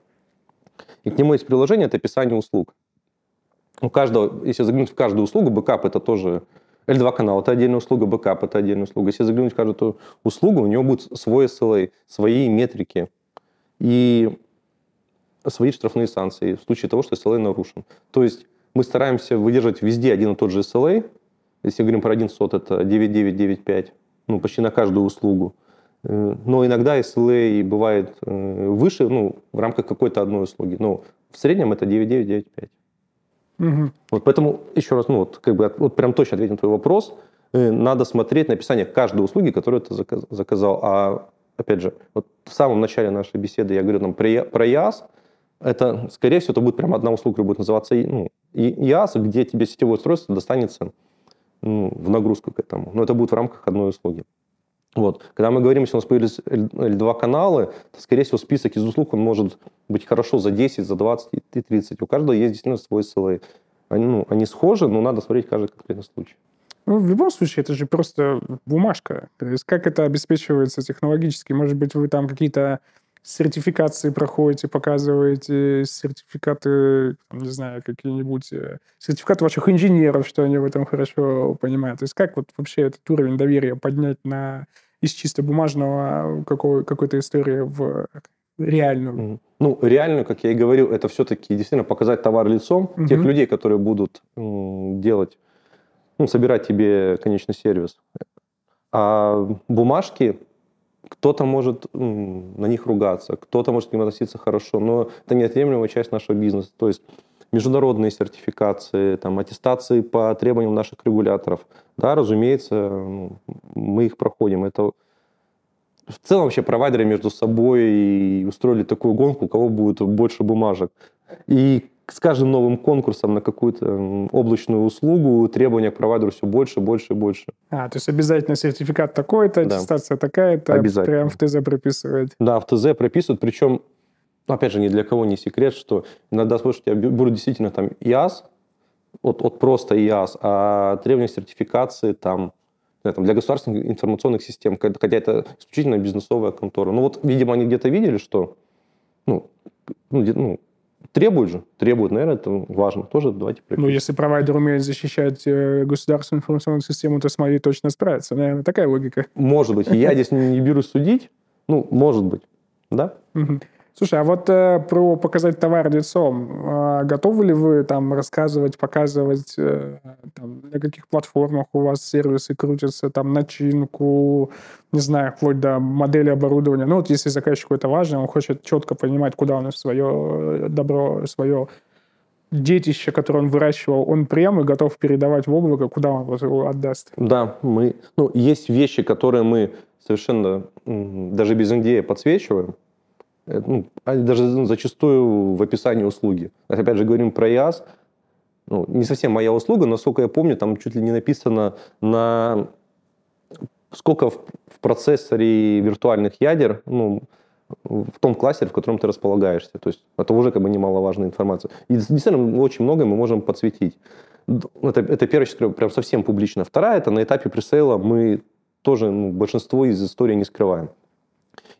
[SPEAKER 2] И к нему есть приложение, это описание услуг. У каждого, если заглянуть в каждую услугу, бэкап это тоже L2 канал, это отдельная услуга, бэкап это отдельная услуга. Если заглянуть в каждую услугу, у него будет свой SLA, свои метрики и свои штрафные санкции в случае того, что SLA нарушен. То есть мы стараемся выдержать везде один и тот же SLA. Если говорим про один сот, это 9995, ну, почти на каждую услугу. Э, но иногда SLA бывает э, выше, ну, в рамках какой-то одной услуги. Но в среднем это 9.9.9.5. Угу. Вот поэтому, еще раз, ну, вот, как бы, вот прям точно ответим на твой вопрос. Э, надо смотреть на описание каждой услуги, которую ты заказал. А, опять же, вот в самом начале нашей беседы я говорю там про, IaaS. Это, скорее всего, это будет прям одна услуга, которая будет называться ну, IaaS, где тебе сетевое устройство достанется ну, в нагрузку к этому. Но это будет в рамках одной услуги. Вот. Когда мы говорим, если у нас появились L2 каналы, то, скорее всего, список из услуг он может быть хорошо за 10, за 20 и 30. У каждого есть действительно свой SLA. Они, ну, они схожи, но надо смотреть каждый конкретный случай.
[SPEAKER 1] Ну, в любом случае, это же просто бумажка. То есть как это обеспечивается технологически? Может быть, вы там какие-то сертификации проходите, показываете сертификаты, не знаю, какие-нибудь э, сертификаты ваших инженеров, что они в этом хорошо понимают. То есть как вот вообще этот уровень доверия поднять на из чисто бумажного какого, какой-то истории в реальную?
[SPEAKER 2] Ну, реальную, как я и говорил, это все-таки действительно показать товар лицом угу. тех людей, которые будут делать, ну, собирать тебе конечный сервис. А бумажки кто-то может на них ругаться, кто-то может к ним относиться хорошо, но это неотъемлемая часть нашего бизнеса. То есть международные сертификации, там, аттестации по требованиям наших регуляторов. Да, разумеется, мы их проходим. Это в целом вообще провайдеры между собой устроили такую гонку, у кого будет больше бумажек. И с каждым новым конкурсом на какую-то облачную услугу требования к провайдеру все больше, больше и больше.
[SPEAKER 1] А, то есть обязательно сертификат такой-то, да. аттестация такая-то, обязательно. прям в ТЗ прописывают.
[SPEAKER 2] Да, в ТЗ прописывают, причем, опять же, ни для кого не секрет, что иногда слышите, у тебя будут действительно там ИАС, вот, вот просто ИАС, а требования сертификации там, там для государственных информационных систем, хотя это исключительно бизнесовая контора. Ну вот, видимо, они где-то видели, что ну, ну, ну Требуют же, требуют, наверное, это важно. Тоже давайте
[SPEAKER 1] пропишем. Ну, если провайдер умеет защищать э, государственную информационную систему, то с моей точно справится. Наверное, такая логика.
[SPEAKER 2] Может быть. Я здесь не берусь судить. Ну, может быть. Да?
[SPEAKER 1] Слушай, а вот э, про показать товар лицом, э, готовы ли вы там рассказывать, показывать, э, там, на каких платформах у вас сервисы крутятся, там, начинку, не знаю, вплоть до модели оборудования. Ну, вот если заказчику это важно, он хочет четко понимать, куда он свое э, добро, свое детище, которое он выращивал, он прямо готов передавать в облако, куда он его отдаст.
[SPEAKER 2] Да, мы, ну, есть вещи, которые мы совершенно даже без NDA подсвечиваем, Э, ну, даже ну, зачастую в описании услуги. Опять же, говорим про IaaS, ну, не совсем моя услуга, насколько я помню, там чуть ли не написано на сколько в, в процессоре виртуальных ядер, ну, в том кластере, в котором ты располагаешься. То есть это уже как бы немаловажная информация. И действительно, очень многое мы можем подсветить. Это, это первая часть, прям совсем публично. Вторая, это на этапе пресейла мы тоже ну, большинство из истории не скрываем.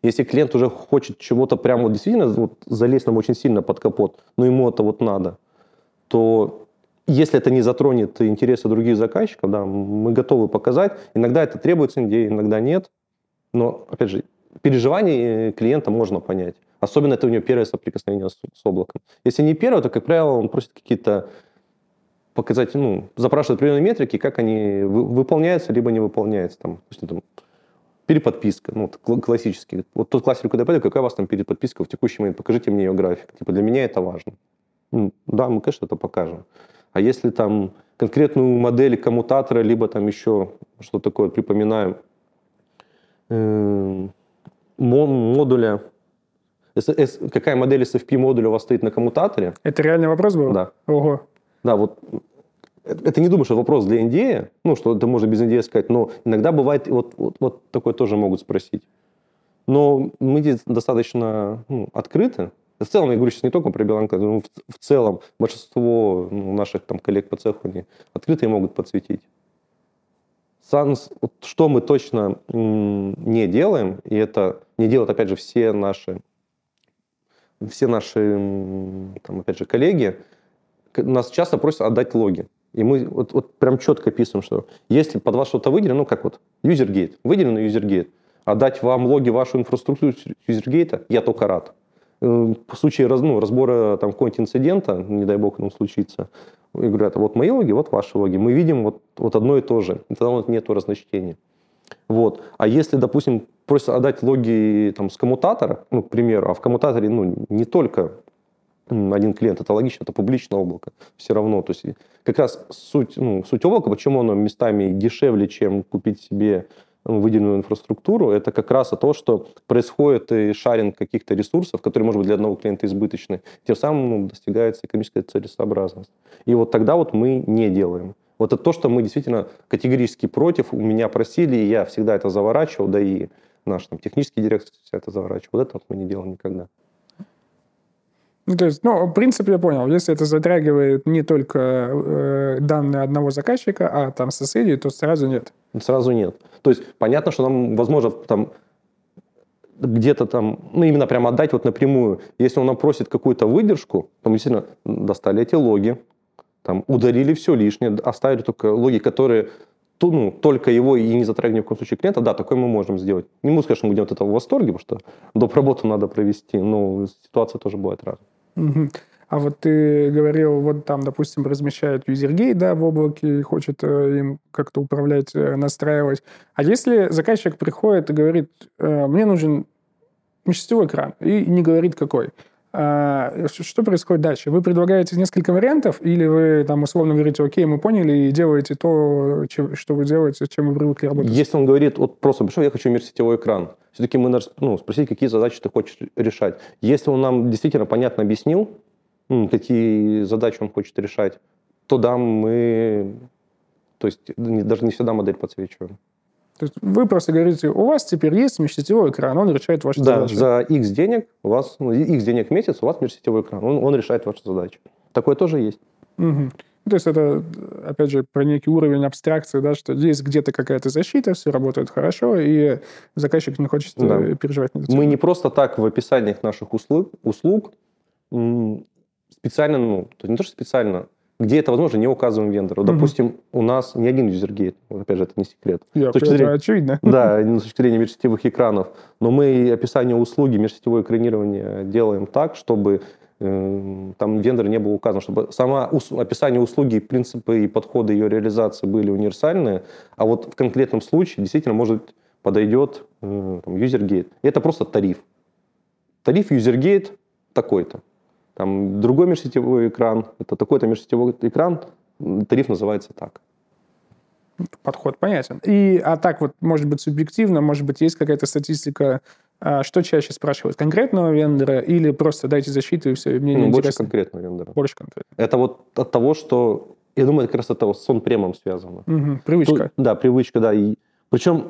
[SPEAKER 2] Если клиент уже хочет чего-то прямо вот действительно вот, залезть нам очень сильно под капот, но ему это вот надо, то если это не затронет интересы других заказчиков, да, мы готовы показать. Иногда это требуется, иногда нет. Но, опять же, переживания клиента можно понять. Особенно это у него первое соприкосновение с, с облаком. Если не первое, то, как правило, он просит какие-то показать, ну, запрашивает определенные метрики, как они выполняются, либо не выполняются. Там, допустим, там, переподписка, ну, классический. Вот тот классик, куда я пойду, какая у вас там переподписка в текущий момент, покажите мне ее график. Типа для меня это важно. Ну, да, мы, конечно, это покажем. А если там конкретную модель коммутатора, либо там еще что такое, припоминаем, э, модуля, какая модель SFP модуля у вас стоит на коммутаторе?
[SPEAKER 1] Это реальный вопрос был?
[SPEAKER 2] Да.
[SPEAKER 1] Ого.
[SPEAKER 2] Да, вот это не думаю, что вопрос для NDA, ну, что это можно без NDA сказать, но иногда бывает, вот, вот, вот такое тоже могут спросить. Но мы здесь достаточно ну, открыты. В целом, я говорю сейчас не только про Беланка, но в, в целом большинство ну, наших там, коллег по цеху они открытые могут подсветить. Санс, вот, что мы точно не делаем, и это не делают, опять же, все наши, все наши там, опять же, коллеги, нас часто просят отдать логи. И мы вот, вот прям четко пишем, что если под вас что-то выделено, ну как вот, юзергейт, выделено юзергейт, отдать вам логи вашу инфраструктуру юзергейта, я только рад. Э, в случае раз, ну, разбора там какого-нибудь инцидента, не дай бог, нам случится, и говорят, вот мои логи, вот ваши логи. Мы видим вот, вот одно и то же. И тогда вот нет разночтения. Вот. А если, допустим, просят отдать логи там, с коммутатора, ну, к примеру, а в коммутаторе ну, не только один клиент, это логично, это публичное облако все равно. То есть как раз суть, ну, суть облака, почему оно местами дешевле, чем купить себе ну, выделенную инфраструктуру, это как раз то, что происходит и шаринг каких-то ресурсов, которые, может быть, для одного клиента избыточны. Тем самым ну, достигается экономическая целесообразность. И вот тогда вот мы не делаем. Вот это то, что мы действительно категорически против. У меня просили, и я всегда это заворачивал, да и наш там, технический директор все это заворачивал. Вот это вот мы не делаем никогда.
[SPEAKER 1] Ну, то есть, ну, принципе, я понял. Если это затрагивает не только э, данные одного заказчика, а там соседей, то сразу нет.
[SPEAKER 2] Сразу нет. То есть, понятно, что нам, возможно, там где-то там, ну, именно прямо отдать вот напрямую. Если он нам просит какую-то выдержку, то мы действительно достали эти логи, там, удалили все лишнее, оставили только логи, которые ну, только его и не затрагивая ни в коем случае клиента, да, такое мы можем сделать. Не могу сказать, что мы будем от этого в восторге, потому что доп. работу надо провести, но ситуация тоже бывает разная.
[SPEAKER 1] А вот ты говорил, вот там, допустим, размещают юзергейт, да, в облаке, и хочет э, им как-то управлять, э, настраивать. А если заказчик приходит и говорит, э, мне нужен межсетевой экран, и не говорит какой, что происходит дальше? Вы предлагаете несколько вариантов, или вы там условно говорите, окей, мы поняли, и делаете то, что вы делаете, чем вы привыкли работать?
[SPEAKER 2] Если он говорит, вот просто пришел, я хочу межсетевой экран, все-таки мы ну, спросить, какие задачи ты хочешь решать. Если он нам действительно понятно объяснил, какие задачи он хочет решать, то да, мы то есть даже не всегда модель подсвечиваем.
[SPEAKER 1] То есть вы просто говорите, у вас теперь есть межсетевой экран, он решает ваши
[SPEAKER 2] да,
[SPEAKER 1] задачи.
[SPEAKER 2] за X денег у вас, ну, X денег в месяц у вас межсетевой экран, он, он решает ваши задачи. Такое тоже есть.
[SPEAKER 1] Угу. То есть это, опять же, про некий уровень абстракции, да, что есть где-то какая-то защита, все работает хорошо, и заказчик не хочет да. Э, переживать.
[SPEAKER 2] Мы не просто так в описаниях наших услуг, услуг специально, ну, то не то, что специально, где это возможно, не указываем вендору. Угу. Допустим, у нас не один юзергейт, опять же, это не секрет.
[SPEAKER 1] Я, с точки зрения, очевидно.
[SPEAKER 2] Да, с точки зрения межсетевых экранов. Но мы описание услуги межсетевое экранирование делаем так, чтобы э, там вендор не был указан, чтобы сама ус, описание услуги, принципы и подходы ее реализации были универсальные, а вот в конкретном случае действительно может подойдет э, там, юзергейт. Это просто тариф. Тариф юзергейт такой-то. Там другой межсетевой экран, это такой-то межсетевой экран, тариф называется так.
[SPEAKER 1] Подход понятен. И, а так вот, может быть, субъективно, может быть, есть какая-то статистика, а, что чаще спрашивают, конкретного вендора или просто дайте защиту и все, и мне ну,
[SPEAKER 2] не Больше конкретного вендора.
[SPEAKER 1] Больше конкретно.
[SPEAKER 2] Это вот от того, что, я думаю, это как раз от того, с сон-премом связано.
[SPEAKER 1] Угу, привычка.
[SPEAKER 2] Тут, да, привычка, да. И, причем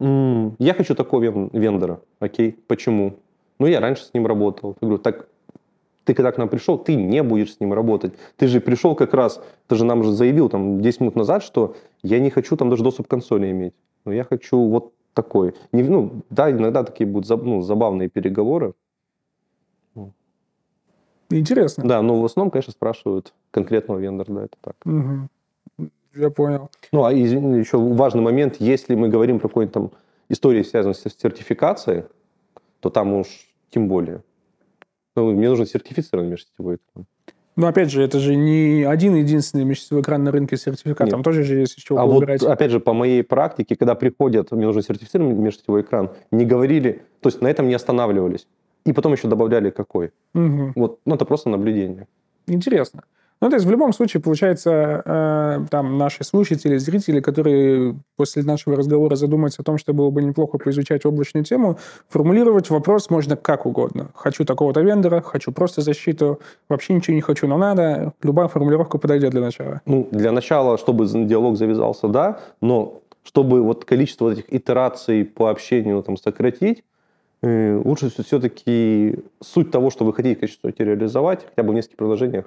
[SPEAKER 2] я хочу такого вендора, окей, почему? Ну, я раньше с ним работал. Я говорю, так ты когда к нам пришел, ты не будешь с ним работать. Ты же пришел как раз, ты же нам же заявил там 10 минут назад, что я не хочу там даже доступ к консоли иметь. Но я хочу вот такой. Не, ну, да, иногда такие будут ну, забавные переговоры.
[SPEAKER 1] Интересно.
[SPEAKER 2] Да, но в основном, конечно, спрашивают конкретного вендора, да, это так.
[SPEAKER 1] Угу. Я понял.
[SPEAKER 2] Ну, а извини, еще важный момент, если мы говорим про какую-нибудь там историю, связанную с сертификацией, то там уж тем более. Ну, мне нужен сертифицированный межсетевой экран.
[SPEAKER 1] Но опять же, это же не один единственный межсетевой экран на рынке сертификат, там тоже же есть из чего
[SPEAKER 2] А вот, опять же, по моей практике, когда приходят, мне нужен сертифицированный межсетевой экран, не говорили, то есть на этом не останавливались. И потом еще добавляли какой.
[SPEAKER 1] Угу.
[SPEAKER 2] Вот, ну, это просто наблюдение.
[SPEAKER 1] Интересно. Ну, то есть в любом случае, получается, э, там наши слушатели, зрители, которые после нашего разговора задумаются о том, что было бы неплохо поизучать облачную тему, формулировать вопрос можно как угодно. Хочу такого-то вендора, хочу просто защиту, вообще ничего не хочу, но надо. Любая формулировка подойдет для начала.
[SPEAKER 2] Ну, для начала, чтобы диалог завязался, да, но чтобы вот количество вот этих итераций по общению там сократить, э, лучше все-таки суть того, что вы хотите качестве реализовать, хотя бы в нескольких приложениях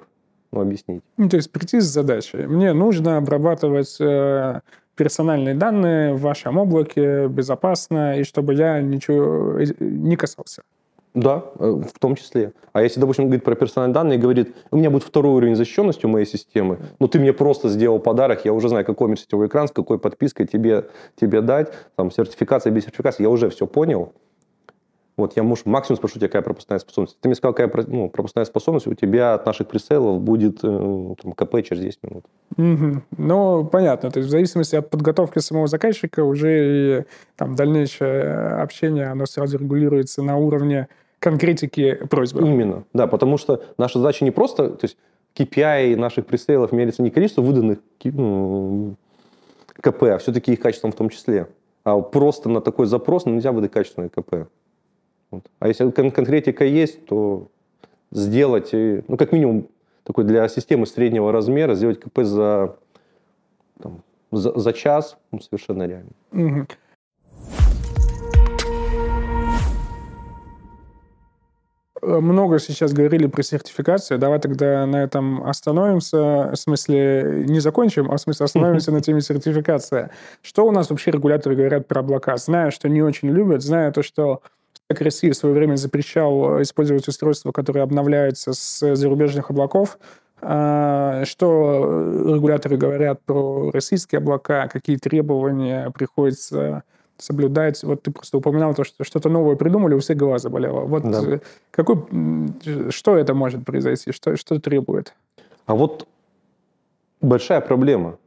[SPEAKER 2] ну, объяснить.
[SPEAKER 1] Ну, то есть прийти с задачей. Мне нужно обрабатывать э, персональные данные в вашем облаке безопасно, и чтобы я ничего э, не касался.
[SPEAKER 2] Да, э, в том числе. А если, допустим, говорит про персональные данные, говорит, у меня будет второй уровень защищенности у моей системы, но ты мне просто сделал подарок, я уже знаю, какой межсетевой экран, с какой подпиской тебе, тебе дать, там, сертификация без сертификации, я уже все понял. Вот я муж максимум спрошу тебя, какая пропускная способность. Ты мне сказал, какая ну, пропускная способность, у тебя от наших пресейлов будет э, там, КП через 10 минут.
[SPEAKER 1] Угу. Ну, понятно. То есть в зависимости от подготовки самого заказчика уже и там, дальнейшее общение, оно сразу регулируется на уровне конкретики просьбы.
[SPEAKER 2] Именно, да, потому что наша задача не просто, то есть KPI наших пресейлов мерится не количество выданных ну, КП, а все-таки их качеством в том числе. А просто на такой запрос нельзя выдать качественное КП. Вот. А если кон- конкретика есть, то сделать, ну, как минимум, такой для системы среднего размера, сделать КП за, там, за, за час ну, совершенно реально.
[SPEAKER 1] Угу. Много сейчас говорили про сертификацию. Давай тогда на этом остановимся. В смысле, не закончим, а в смысле остановимся на теме сертификации. Что у нас вообще регуляторы говорят про облака? Знаю, что не очень любят, знаю то, что как Россия в свое время запрещал использовать устройства, которые обновляются с зарубежных облаков. А, что регуляторы говорят про российские облака, какие требования приходится соблюдать. Вот ты просто упоминал то, что что-то новое придумали, у всех голова заболела. Вот да. Э, какой, что это может произойти? Что, что требует?
[SPEAKER 2] А вот большая проблема.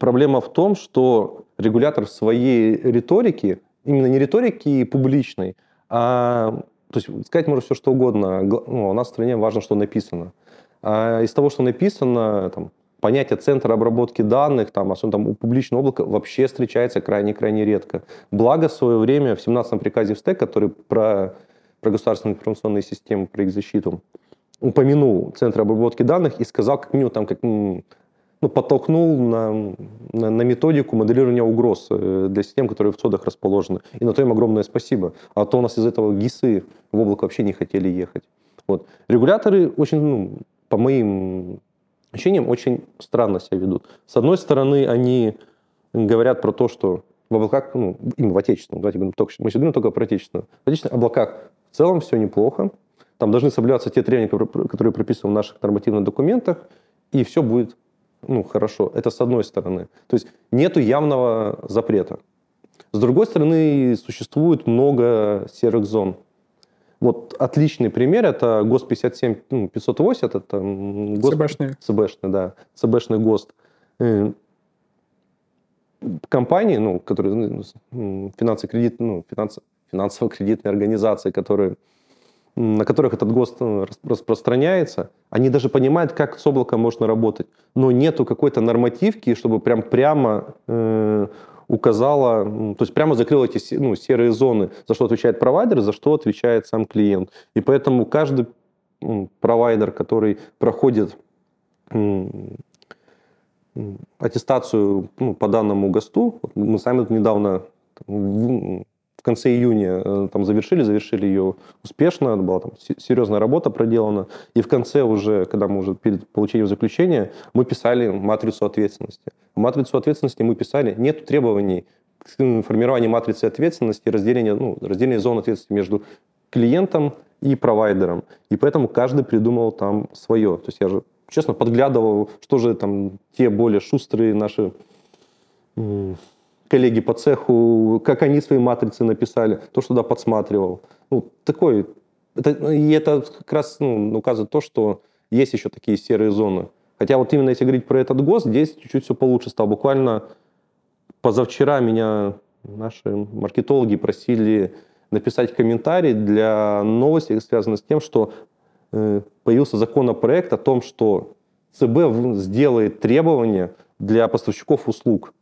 [SPEAKER 2] Проблема в том, что регулятор в своей риторике, именно не риторики публичной, а, то есть сказать можно все, что угодно. Ну, у нас в стране важно, что написано. А из того, что написано, там, понятие центра обработки данных, там, особенно там, у публичного облака, вообще встречается крайне-крайне редко. Благо, в свое время в 17-м приказе в СТЭК, который про, про государственные информационные системы, про их защиту, упомянул центр обработки данных и сказал, как минимум, там, как, ну, подтолкнул на, на, на методику моделирования угроз э, для систем, которые в ЦОДах расположены. И на то им огромное спасибо. А то у нас из этого ГИСы в облако вообще не хотели ехать. Вот. Регуляторы очень, ну, по моим ощущениям, очень странно себя ведут. С одной стороны, они говорят про то, что в облаках, ну, им в отечественном, давайте говорим только, мы сейчас говорим только про отечественном. В отечественных облаках в целом все неплохо. Там должны соблюдаться те требования, которые прописаны в наших нормативных документах, и все будет ну, хорошо. Это с одной стороны. То есть нету явного запрета. С другой стороны, существует много серых зон. Вот отличный пример это ГОСТ 57 ну, 580, это
[SPEAKER 1] ГОСТ... ЦБшный.
[SPEAKER 2] ЦБшный, да, ЦБшный ГОСТ. Э, компании, ну, которые ну, финансово-кредит, ну, финансово-кредитные организации, которые на которых этот ГОСТ э, распространяется, они даже понимают, как с облаком можно работать, но нету какой-то нормативки, чтобы прям прямо э, указала, то есть прямо закрыла эти ну, серые зоны, за что отвечает провайдер, за что отвечает сам клиент. И поэтому каждый провайдер, который проходит аттестацию ну, по данному ГОСТу, мы сами недавно в конце июня э, там завершили, завершили ее успешно, была там серьезная работа проделана, и в конце уже, когда мы уже перед получением заключения, мы писали матрицу ответственности. Матрицу ответственности мы писали, нет требований к формированию матрицы ответственности, разделения, ну, разделения зон ответственности между клиентом и провайдером. И поэтому каждый придумал там свое. То есть я же, честно, подглядывал, что же там те более шустрые наши коллеги по цеху, как они свои матрицы написали, то, что туда подсматривал. Ну, такой... Это, и это как раз ну, указывает то, что есть еще такие серые зоны. Хотя вот именно если говорить про этот ГОСТ, здесь чуть-чуть все получше стало. Буквально позавчера меня наши маркетологи просили написать комментарий для новости, связанной с тем, что э, появился законопроект о том, что ЦБ сделает требования для поставщиков услуг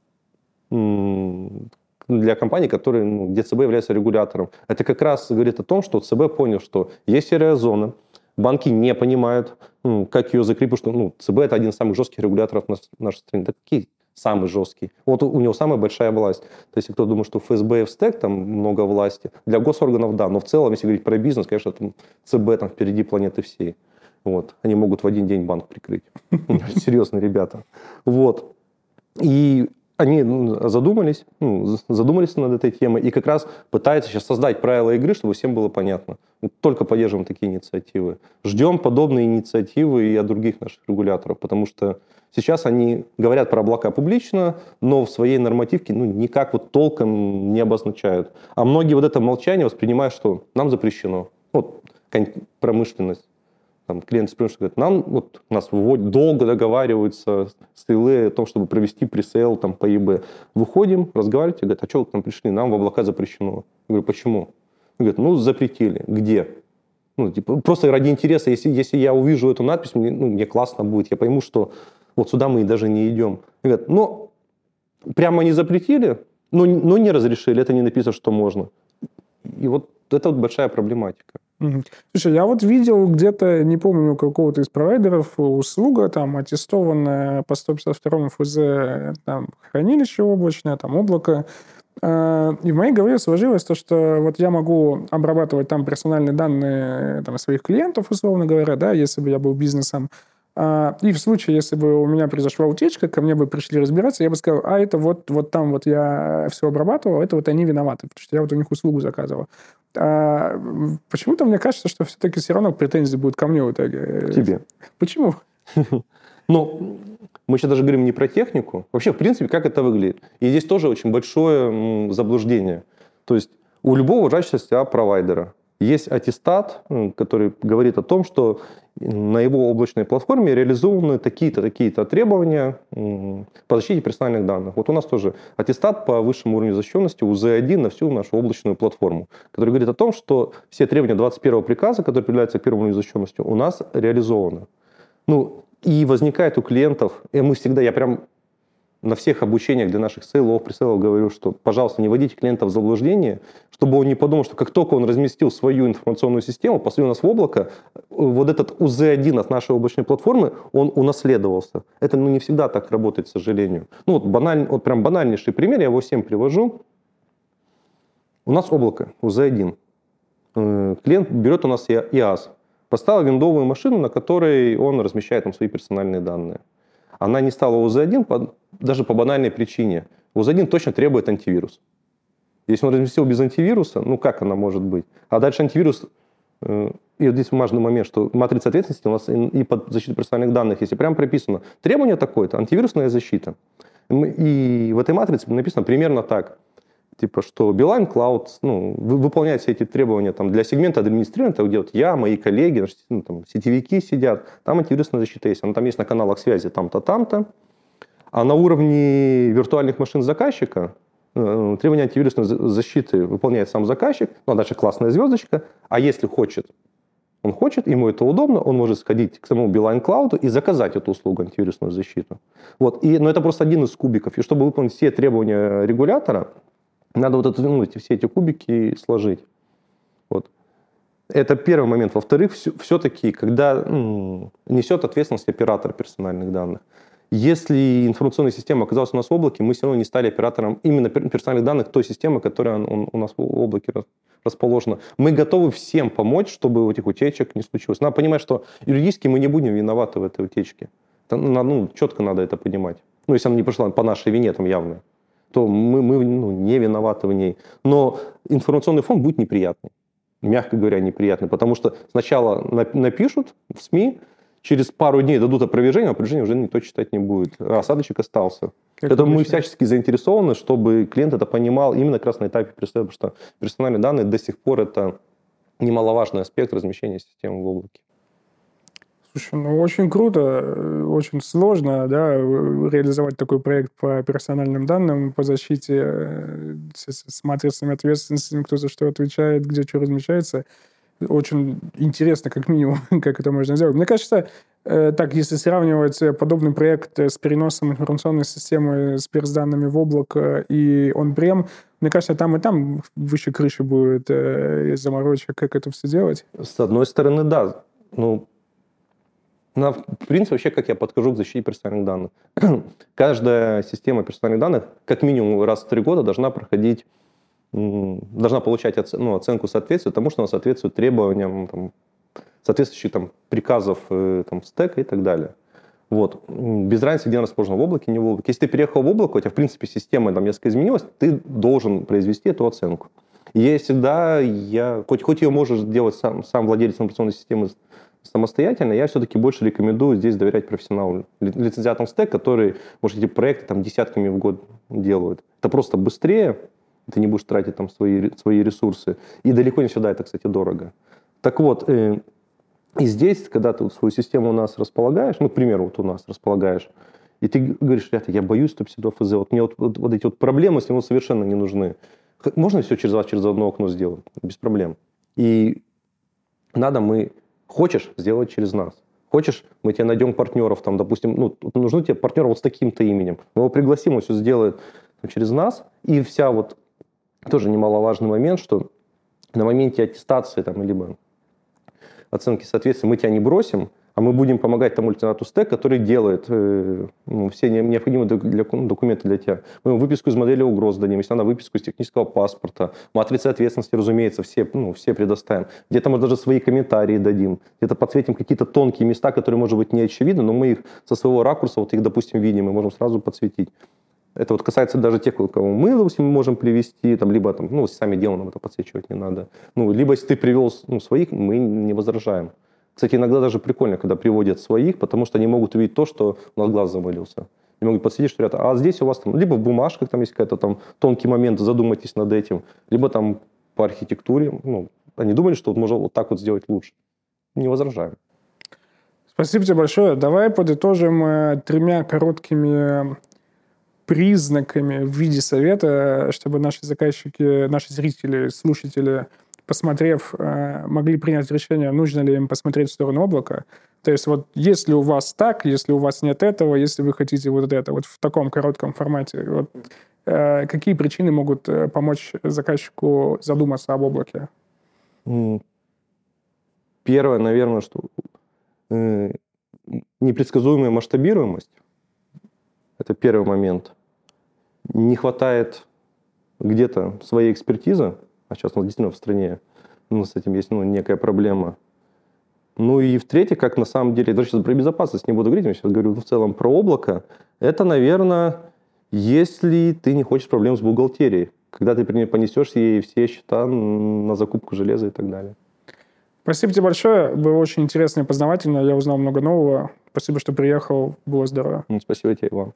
[SPEAKER 2] для компаний, которые, ну, где ЦБ является регулятором. Это как раз говорит о том, что ЦБ понял, что есть серая зона, банки не понимают, ну, как ее закрепить, что ну, ЦБ это один из самых жестких регуляторов в нашей стране. Да какие самый жесткий. Вот у него самая большая власть. То есть, кто думает, что ФСБ и в СТЭК там много власти, для госорганов да, но в целом, если говорить про бизнес, конечно, там ЦБ там впереди планеты всей. Вот. Они могут в один день банк прикрыть. Серьезные ребята. Вот. И они задумались, ну, задумались над этой темой и как раз пытаются сейчас создать правила игры, чтобы всем было понятно. Мы только поддерживаем такие инициативы. Ждем подобные инициативы и от других наших регуляторов, потому что сейчас они говорят про облака публично, но в своей нормативке ну, никак вот толком не обозначают. А многие вот это молчание воспринимают, что нам запрещено. Вот промышленность там, клиент спрашивает, говорит, нам вот нас выводят, долго договариваются с ТЛ о том, чтобы провести пресейл там, по ЕБ. Выходим, разговариваете, говорят, а что вы к нам пришли? Нам в облака запрещено. Я говорю, почему? Говорит, ну, запретили. Где? Ну, типа, просто ради интереса, если, если я увижу эту надпись, мне, ну, мне классно будет, я пойму, что вот сюда мы даже не идем. Говорят, ну, прямо не запретили, но, но не разрешили, это не написано, что можно. И вот это вот большая проблематика.
[SPEAKER 1] Слушай, я вот видел где-то, не помню, какого-то из провайдеров услуга, там, аттестованная по 152 ФЗ, там, хранилище облачное, там, облако. А, и в моей голове сложилось то, что вот я могу обрабатывать там персональные данные там, своих клиентов, условно говоря, да, если бы я был бизнесом, и в случае, если бы у меня произошла утечка, ко мне бы пришли разбираться, я бы сказал, а это вот, вот там вот я все обрабатывал, это вот они виноваты, потому что я вот у них услугу заказывал. А почему-то мне кажется, что все-таки все равно претензии будут ко мне в итоге.
[SPEAKER 2] К тебе.
[SPEAKER 1] Почему?
[SPEAKER 2] Ну, мы сейчас даже говорим не про технику. Вообще, в принципе, как это выглядит. И здесь тоже очень большое заблуждение. То есть у любого учащегося провайдера есть аттестат, который говорит о том, что на его облачной платформе реализованы такие-то, такие-то требования по защите персональных данных. Вот у нас тоже аттестат по высшему уровню защищенности УЗ-1 на всю нашу облачную платформу, который говорит о том, что все требования 21 приказа, которые определяются первому уровню защищенности, у нас реализованы. Ну, и возникает у клиентов, и мы всегда, я прям на всех обучениях для наших сейлов, пресейлов говорю, что, пожалуйста, не вводите клиента в заблуждение, чтобы он не подумал, что как только он разместил свою информационную систему, после у нас в облако, вот этот УЗ-1 от нашей облачной платформы, он унаследовался. Это ну, не всегда так работает, к сожалению. Ну вот, баналь, вот прям банальнейший пример, я его всем привожу. У нас облако, УЗ-1. Э, клиент берет у нас ИАС, поставил виндовую машину, на которой он размещает там свои персональные данные она не стала УЗ-1 по, даже по банальной причине. УЗ-1 точно требует антивирус. Если он разместил без антивируса, ну как она может быть? А дальше антивирус, э, и вот здесь важный момент, что матрица ответственности у нас и, и под защиту персональных данных, если прям прописано требование такое-то, антивирусная защита. И в этой матрице написано примерно так – типа, что Beeline Cloud ну, выполняет все эти требования там, для сегмента администрирования, где вот я, мои коллеги, ну, там, сетевики сидят, там антивирусная защита есть, она там есть на каналах связи там-то, там-то. А на уровне виртуальных машин заказчика э, требования антивирусной защиты выполняет сам заказчик, ну, а дальше классная звездочка, а если хочет, он хочет, ему это удобно, он может сходить к самому Beeline Cloud и заказать эту услугу антивирусную защиту. Вот. И, но это просто один из кубиков. И чтобы выполнить все требования регулятора, надо вот ну, эти, все эти кубики сложить. Вот. Это первый момент. Во-вторых, все-таки, когда ну, несет ответственность оператор персональных данных. Если информационная система оказалась у нас в облаке, мы все равно не стали оператором именно персональных данных той системы, которая у нас в облаке расположена. Мы готовы всем помочь, чтобы этих утечек не случилось. Надо понимать, что юридически мы не будем виноваты в этой утечке. Ну, четко надо это понимать. Ну, если она не пошла по нашей вине, там явно то мы, мы ну, не виноваты в ней. Но информационный фон будет неприятный, мягко говоря, неприятный, потому что сначала напишут в СМИ, через пару дней дадут опровержение, а опровержение уже никто читать не будет. А осадочек остался. Как это мы всячески заинтересованы, чтобы клиент это понимал именно как раз на этапе пресейл, потому что персональные данные до сих пор это немаловажный аспект размещения системы в облаке.
[SPEAKER 1] Слушай, ну очень круто, э, очень сложно, да, реализовать такой проект по персональным данным, по защите э, с матрицами ответственности, кто за что отвечает, где что размещается. Очень интересно, как минимум, как это можно сделать. Мне кажется, э, так, если сравнивать подобный проект с переносом информационной системы с перс-данными в облако и он-прем, мне кажется, там и там выше крыши будет заморочек, как это все делать.
[SPEAKER 2] С одной стороны, да. Ну, на, в принципе, вообще, как я подхожу к защите персональных данных. Каждая система персональных данных как минимум раз в три года должна проходить, должна получать оц, ну, оценку соответствия тому, что она соответствует требованиям там, соответствующих там, приказов э, там, стека и так далее. Вот. Без разницы, где она расположена, в облаке, не в облаке. Если ты переехал в облако, у тебя, в принципе, система там несколько изменилась, ты должен произвести эту оценку. И я всегда, я, хоть, хоть ее можешь делать сам, сам владелец операционной системы самостоятельно, я все-таки больше рекомендую здесь доверять профессионалу, лицензиатам стек, которые, может, эти проекты там десятками в год делают. Это просто быстрее, ты не будешь тратить там свои, свои ресурсы. И далеко не всегда это, кстати, дорого. Так вот, э, и здесь, когда ты вот свою систему у нас располагаешь, ну, к примеру, вот у нас располагаешь, и ты говоришь, ребята, я боюсь 152 ФЗ, вот мне вот, вот, вот эти вот проблемы с ним совершенно не нужны. Можно все через вас, через одно окно сделать? Без проблем. И надо мы... Хочешь, сделать через нас. Хочешь, мы тебе найдем партнеров, там, допустим, ну, нужны тебе партнеры вот с таким-то именем. Мы его пригласим, он все сделает через нас. И вся вот тоже немаловажный момент, что на моменте аттестации там, либо оценки соответствия мы тебя не бросим, а мы будем помогать тому лейтенанту СТЭК, который делает э, ну, все необходимые для, документы для тебя. Мы ему выписку из модели угроз дадим, если надо, выписку из технического паспорта, матрицы ответственности, разумеется, все, ну, все предоставим. Где-то, может, даже свои комментарии дадим, где-то подсветим какие-то тонкие места, которые, может быть, не очевидны, но мы их со своего ракурса, вот их, допустим, видим, мы можем сразу подсветить. Это вот касается даже тех, кого мы, допустим, можем привести, там, либо там, ну, сами делаем, нам это подсвечивать не надо. Ну, либо если ты привел ну, своих, мы не возражаем. Кстати, иногда даже прикольно, когда приводят своих, потому что они могут увидеть то, что у нас глаз замылился. Они могут подсветить, что ребята, а здесь у вас там, либо в бумажках там есть какой-то там тонкий момент, задумайтесь над этим, либо там по архитектуре, ну, они думали, что вот можно вот так вот сделать лучше. Не возражаем.
[SPEAKER 1] Спасибо тебе большое. Давай подытожим э, тремя короткими признаками в виде совета, чтобы наши заказчики, наши зрители, слушатели, посмотрев, э, могли принять решение, нужно ли им посмотреть в сторону облака. То есть вот если у вас так, если у вас нет этого, если вы хотите вот это, вот в таком коротком формате, вот, э, какие причины могут э, помочь заказчику задуматься об облаке?
[SPEAKER 2] Первое, наверное, что непредсказуемая масштабируемость. Это первый момент не хватает где-то своей экспертизы, а сейчас у нас действительно в стране ну, с этим есть ну, некая проблема. Ну и в-третьих, как на самом деле, даже сейчас про безопасность не буду говорить, я сейчас говорю в целом про облако, это, наверное, если ты не хочешь проблем с бухгалтерией, когда ты понесешь ей все счета на закупку железа и так далее.
[SPEAKER 1] Спасибо тебе большое. Было очень интересно и познавательно. Я узнал много нового. Спасибо, что приехал. Было здорово.
[SPEAKER 2] Спасибо тебе, Иван.